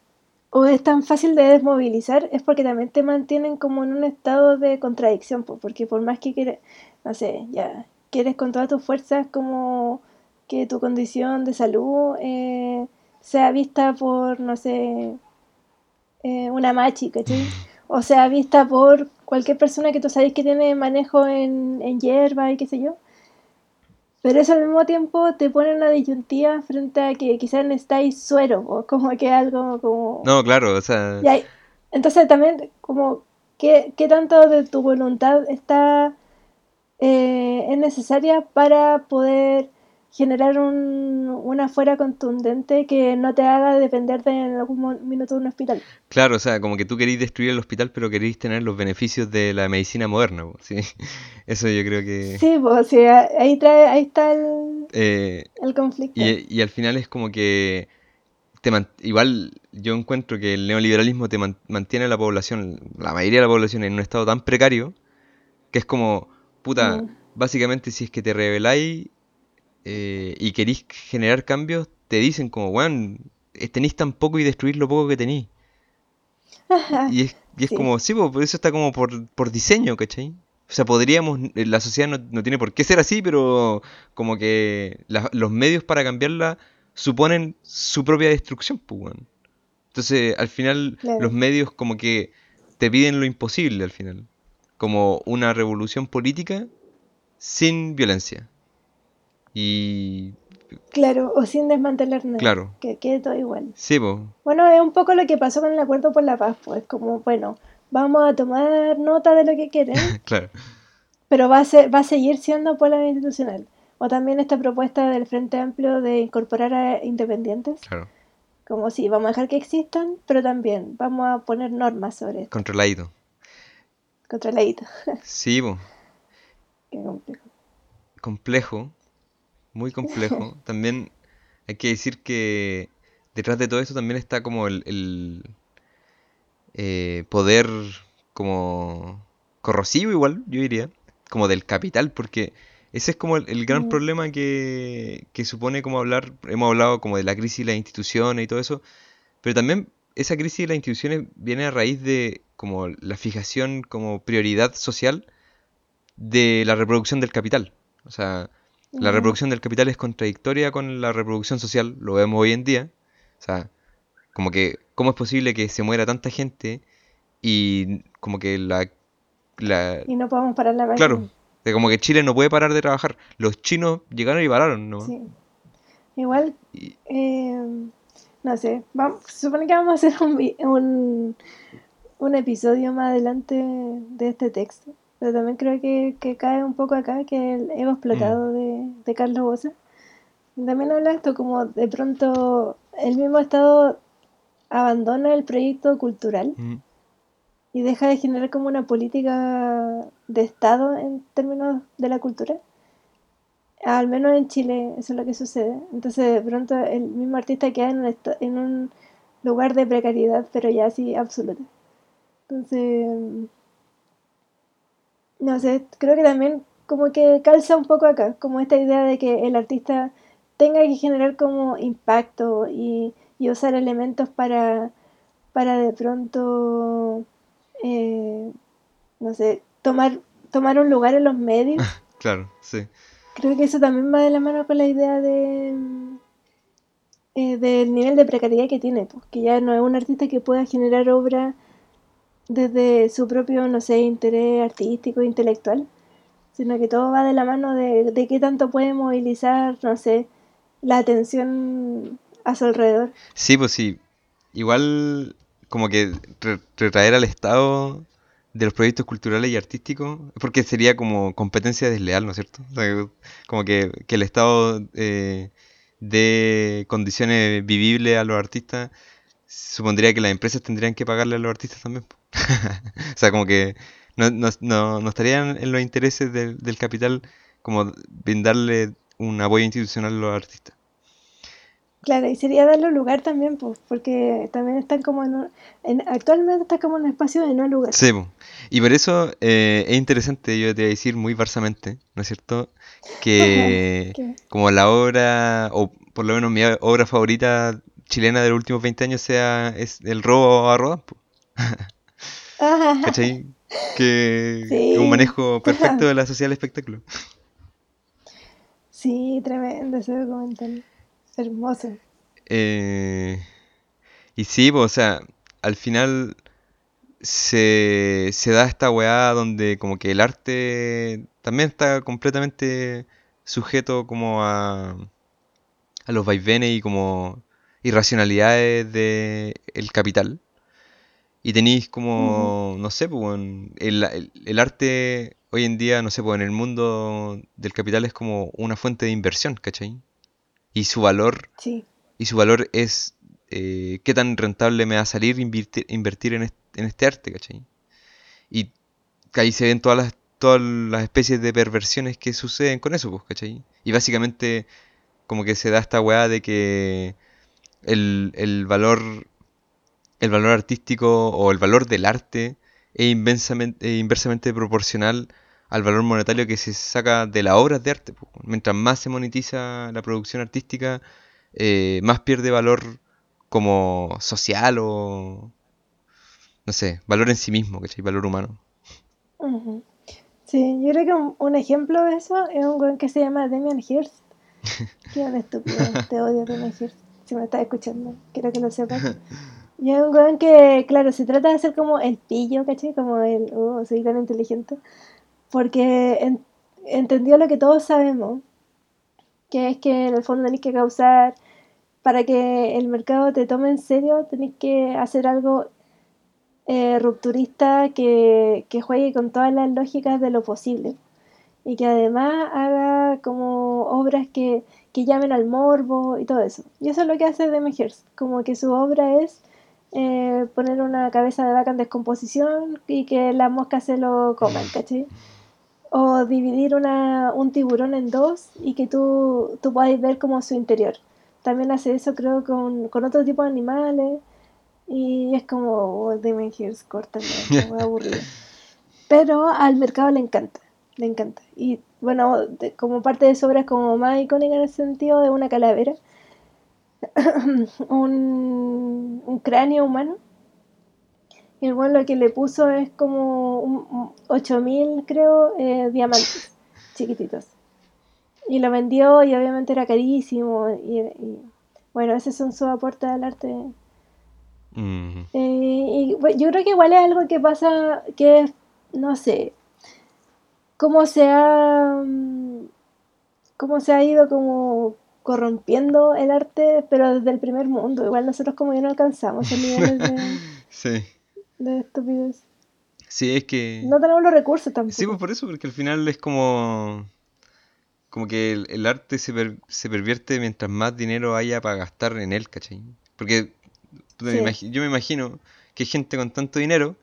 o es tan fácil de desmovilizar, es porque también te mantienen como en un estado de contradicción, po, porque por más que quieres, no sé, ya quieres con todas tus fuerzas como que tu condición de salud eh, sea vista por, no sé, eh, una machi, ¿cachai? O sea vista por cualquier persona que tú sabes que tiene manejo en, en hierba y qué sé yo. Pero eso al mismo tiempo te pone una disyuntiva frente a que quizás necesitáis suero, o como que algo como... No, claro, o sea, Y hay- entonces también como ¿qué, qué tanto de tu voluntad está eh, es necesaria para poder generar un, una fuera contundente que no te haga depender de en algún minuto de un hospital. Claro, o sea, como que tú querís destruir el hospital, pero querís tener los beneficios de la medicina moderna, ¿sí? [laughs] Eso yo creo que... Sí, pues, ahí, trae, ahí está el, eh, el conflicto. y, y al final es como que... Te man- igual yo encuentro que el neoliberalismo te man- mantiene a la población, la mayoría de la población, en un estado tan precario, que es como, puta, Mm. básicamente si es que te rebeláis eh, y querís generar cambios, te dicen como, weón, eh, tenéis tan poco y destruir lo poco que tenéis. Y es, y es Sí. como, sí, po, pero eso está como por, por diseño, ¿cachai? O sea, podríamos, eh, la sociedad no, no tiene por qué ser así, pero como que la- los medios para cambiarla suponen su propia destrucción, pues, weón. Entonces, al final, Claro. los medios como que te piden lo imposible al final. Como una revolución política sin violencia. Y, Claro, o sin desmantelar nada. claro, Que quede todo igual. sí, pues, Bueno, es un poco lo que pasó con el Acuerdo por la Paz, pues como, bueno, vamos a tomar nota de lo que quieren, [laughs] claro, pero va a ser, va a seguir siendo pueblo institucional. O también esta propuesta del Frente Amplio de incorporar a independientes, claro, como sí, vamos a dejar que existan, pero también vamos a poner normas sobre esto, controladito. Controladito. Sí, pues. [laughs] Qué complejo. complejo, muy complejo. [laughs] También hay que decir que detrás de todo esto también está como el, el, eh, poder como corrosivo igual, yo diría, como del capital, porque ese es como el, el gran Mm. problema que, que supone como hablar, hemos hablado como de la crisis de las instituciones y todo eso, pero también esa crisis de las instituciones viene a raíz de como la fijación como prioridad social de la reproducción del capital. O sea, la reproducción del capital es contradictoria con la reproducción social, lo vemos hoy en día. O sea, como que, ¿cómo es posible que se muera tanta gente y como que la... la Y no podemos parar la claro, máquina. de como que Chile no puede parar de trabajar. Los chinos llegaron y pararon, ¿no? Sí. Igual, Y- eh, no sé, vamos, se supone que vamos a hacer un, un, un episodio más adelante de este texto, pero también creo que, que cae un poco acá, que el ego explotado de, de Carlos Bosa. También habla esto como de pronto el mismo Estado abandona el proyecto cultural Mm, y deja de generar como una política de Estado en términos de la cultura. Al menos en Chile eso es lo que sucede. Entonces de pronto el mismo artista queda en un, lugar de precariedad, pero ya así absoluta. Entonces, no sé, creo que también como que calza un poco acá, como esta idea de que el artista tenga que generar como impacto y, y usar elementos para, para de pronto, eh, no sé, tomar, tomar un lugar en los medios. [laughs] claro, sí. Creo que eso también va de la mano con la idea de eh, del nivel de precariedad que tiene, pues, que ya no es un artista que pueda generar obra desde su propio, no sé, interés artístico, intelectual, sino que todo va de la mano de, de qué tanto puede movilizar, no sé, la atención a su alrededor. Sí, pues sí. Igual como que re- retraer al Estado de los proyectos culturales y artísticos, porque sería como competencia desleal, ¿no es cierto? Como que, que el Estado eh, dé condiciones vivibles a los artistas, supondría que las empresas tendrían que pagarle a los artistas también. [laughs] O sea, como que no, no, no, no estarían en los intereses del, del capital como brindarle un apoyo institucional a los artistas. Claro, y sería darle lugar también, pues, porque también están como en, un- en- actualmente está como en un espacio de no lugar. Sí, y por eso eh, es interesante, yo te voy a decir muy barsamente, ¿no es cierto? Que [laughs] como la obra, o por lo menos mi obra favorita chilena de los últimos 20 años sea es El robo a Rodán, [laughs] ¿cachai? Que Sí. un manejo perfecto [laughs] de la sociedad del espectáculo. sí, tremendo ese documental. Hermoso. Eh, y sí, po, o sea, al final se, se da esta weá donde como que el arte también está completamente sujeto como a, a los vaivenes y como irracionalidades de el capital. Y tenéis como, no sé, pues, el, el- el arte, hoy en día, no sé, pues en el mundo del capital es como una fuente de inversión, ¿cachai? Y su valor, Sí. y su valor es eh, qué tan rentable me va a salir invertir, invertir en, est- en este arte, ¿cachai? Y ahí se ven todas las, todas las especies de perversiones que suceden con eso, pues, ¿cachai? Y básicamente como que se da esta weá de que el, el valor el valor artístico o el valor del arte es inversamente, es inversamente proporcional al valor monetario que se saca de las obras de arte. po. Mientras más se monetiza la producción artística, eh, más pierde valor como social o, no sé, valor en sí mismo, ¿cachai? Valor humano. Sí, yo creo que un, un ejemplo de eso es un weón que se llama Damian Hirst. [laughs] Qué estúpido, te odio Damian Hirst. Si me estás escuchando, quiero que lo sepas. Y es un weón que, claro, se trata de ser como el pillo, ¿cachai? Como el, oh, soy tan inteligente. Porque en- entendió lo que todos sabemos, que es que en el fondo tenés que causar, para que el mercado te tome en serio, tenés que hacer algo eh, rupturista que, que juegue con todas las lógicas de lo posible y que además haga como obras que, que llamen al morbo y todo eso. Y eso es lo que hace Demi Hirst, como que su obra es eh, poner una cabeza de vaca en descomposición y que las moscas se lo coman, ¿cachai? O dividir una, un tiburón en dos y que tú, tú puedas ver como su interior. También hace eso creo con, con otro tipo de animales y es como, oh, Demi Hirst, córtame, muy aburrido. [laughs] Pero al mercado le encanta, le encanta. Y bueno, de- como parte de su obra es como más icónica en el sentido de una calavera, [coughs] un, un cráneo humano. Y el bueno lo que le puso es como un, un 8000, creo, eh, diamantes [laughs] chiquititos. Y lo vendió y obviamente era carísimo. Y, y, bueno, esos son sus aportes al arte. Mm, Eh, y bueno, yo creo que igual es algo que pasa, que es, no sé, cómo se ha, mm, cómo se ha ido como corrompiendo el arte, pero desde el primer mundo. Igual nosotros como ya no alcanzamos esos [laughs] niveles de, sí. De estupidez. Sí, es que... No tenemos los recursos Sí, pues tampoco. por eso, porque al final es como... Como que el, el arte se, per- se pervierte mientras más dinero haya para gastar en él, ¿cachai? Porque me yo me imagino que hay gente con tanto dinero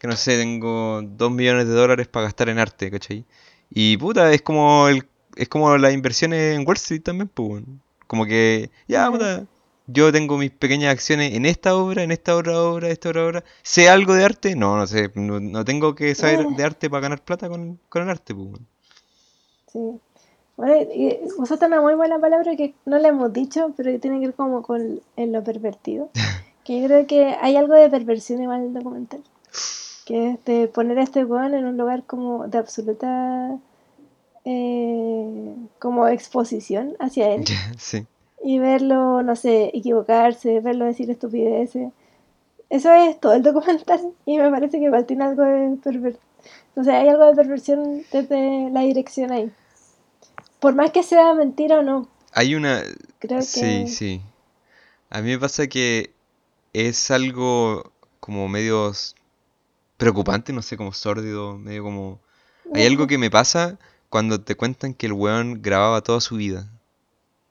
que no sé, tengo dos millones de dólares para gastar en arte, ¿cachai? Y puta, es como el, es como las inversiones en Wall Street también, pues. Como que, ya, puta, yo tengo mis pequeñas acciones en esta obra, en esta otra obra, esta otra obra. ¿Sé algo de arte? No, no sé, no, no tengo que saber de arte para ganar plata con, con el arte, pues. Sí. Bueno, y usaste una muy buena palabra que no le hemos dicho, pero que tiene que ver como con en lo pervertido. [laughs] Que yo creo que hay algo de perversión igual en el documental. Que es de poner a este weón en un lugar como de absoluta eh, como exposición hacia él [laughs] Sí. Y verlo, no sé, equivocarse, verlo decir estupideces. Eso es todo el documental [laughs] y me parece que igual tiene algo de perversión. No sé, hay algo de perversión desde la dirección ahí. Por más que sea mentira o no, Hay una... creo Sí, que... sí. A mí me pasa que es algo como medio preocupante, no sé, como sórdido, medio como... Hay algo que me pasa cuando te cuentan que el weón grababa toda su vida.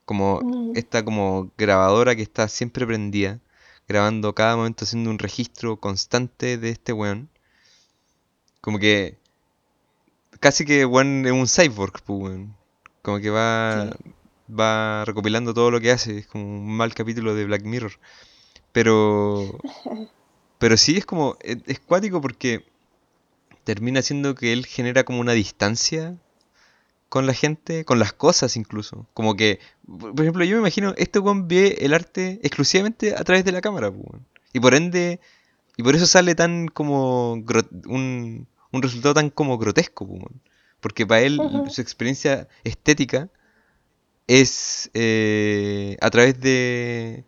Como Mm, esta como grabadora que está siempre prendida, grabando cada momento, haciendo un registro constante de este weón. Como que casi que weón es un cyborg, pues weón. Como que va, sí. va recopilando todo lo que hace, es como un mal capítulo de Black Mirror. Pero, [laughs] pero sí es como, es, es cuático porque termina siendo que él genera como una distancia con la gente, con las cosas incluso. Como que, por ejemplo, yo me imagino, este weón ve el arte exclusivamente a través de la cámara, pues, weón. Y por ende, y por eso sale tan como un, un resultado tan como grotesco, pues, weón. Porque para él su experiencia estética es eh, a través de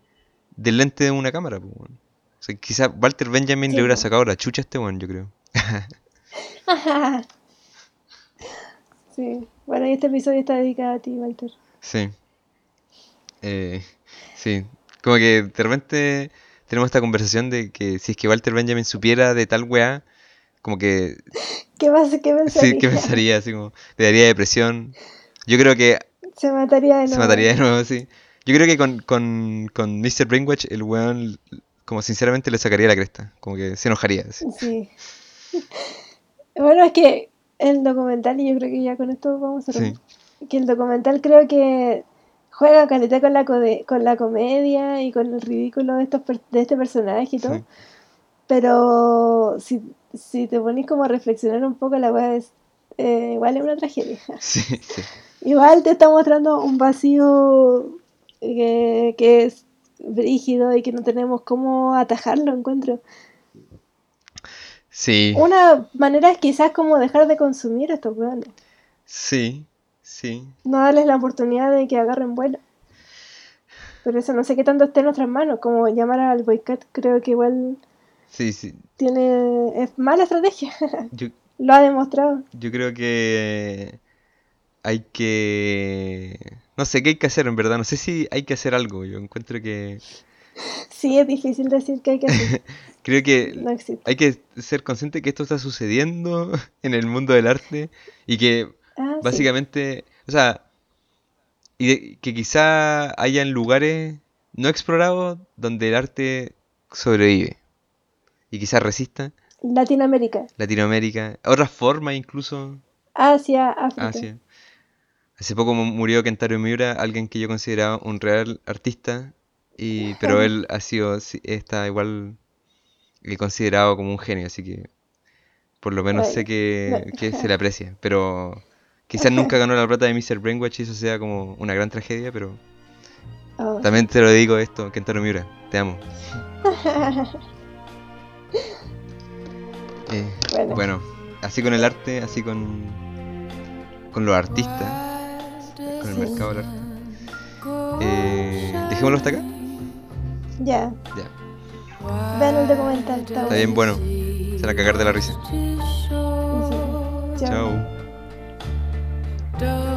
del lente de una cámara, pues, weón. O sea, quizá Walter Benjamin le Sí, hubiera po. sacado la chucha a este weón, yo creo. [laughs] Sí. Bueno, y este episodio está dedicado a ti, Walter. Sí. Eh, sí, como que de repente tenemos esta conversación de que si es que Walter Benjamin supiera de tal weá, como que [laughs] ¿Qué más? ¿Qué pensaría? Sí, ¿qué pensaría? Así como, le daría depresión. Yo creo que Se mataría de se nuevo. mataría de nuevo, sí. Yo creo que con, con, con Mr. Brainwash el weón, como sinceramente le sacaría la cresta. Como que se enojaría. así. Sí. [laughs] Bueno, es que el documental, y yo creo que ya con esto vamos a Sí. que el documental creo que juega caleta con la, con la comedia y con el ridículo de, estos per- de este personaje y todo. Sí. Pero si, si te ponís como a reflexionar un poco, la weá es eh, igual es una tragedia. [laughs] Sí, sí. Igual te está mostrando un vacío que, que es brígido y que no tenemos cómo atajarlo, encuentro. Sí, Una manera es quizás como dejar de consumir a estos weones. sí, sí. No darles la oportunidad de que agarren vuelo. Pero eso no sé qué tanto esté en nuestras manos. Como llamar al boicot creo que igual Sí, sí. tiene... es mala estrategia. [laughs] Yo, Lo ha demostrado. yo creo que hay que... No sé qué hay que hacer en verdad. No sé si hay que hacer algo. Yo encuentro que... [laughs] Sí, es difícil decir que hay que hacer. [laughs] Creo que No hay que ser consciente que esto está sucediendo [laughs] en el mundo del arte y que Ah, sí. básicamente, o sea, y de- que quizá hayan lugares no explorados donde el arte sobrevive y quizá resista. Latinoamérica, Latinoamérica, otras formas incluso, Asia, África. Asia. Hace poco mu- murió Kentaro Miura, alguien que yo consideraba un real artista, y, [laughs] pero él ha sido, está igual eh, considerado como un genio, así que por lo menos sé que, no. que se le [laughs] aprecia, pero quizás nunca ganó la plata de Mr. Brainwash y eso sea como una gran tragedia, pero Oh, también te lo digo esto, Kentaro Miura, te amo. [laughs] Eh, Bueno. bueno, así con el arte, así con, con los artistas, con el mercado del arte. Eh, dejémoslo hasta acá. Ya, Ya, vean el documental. Está está bien bueno. Se van a cagar de la risa. Chao. Chao.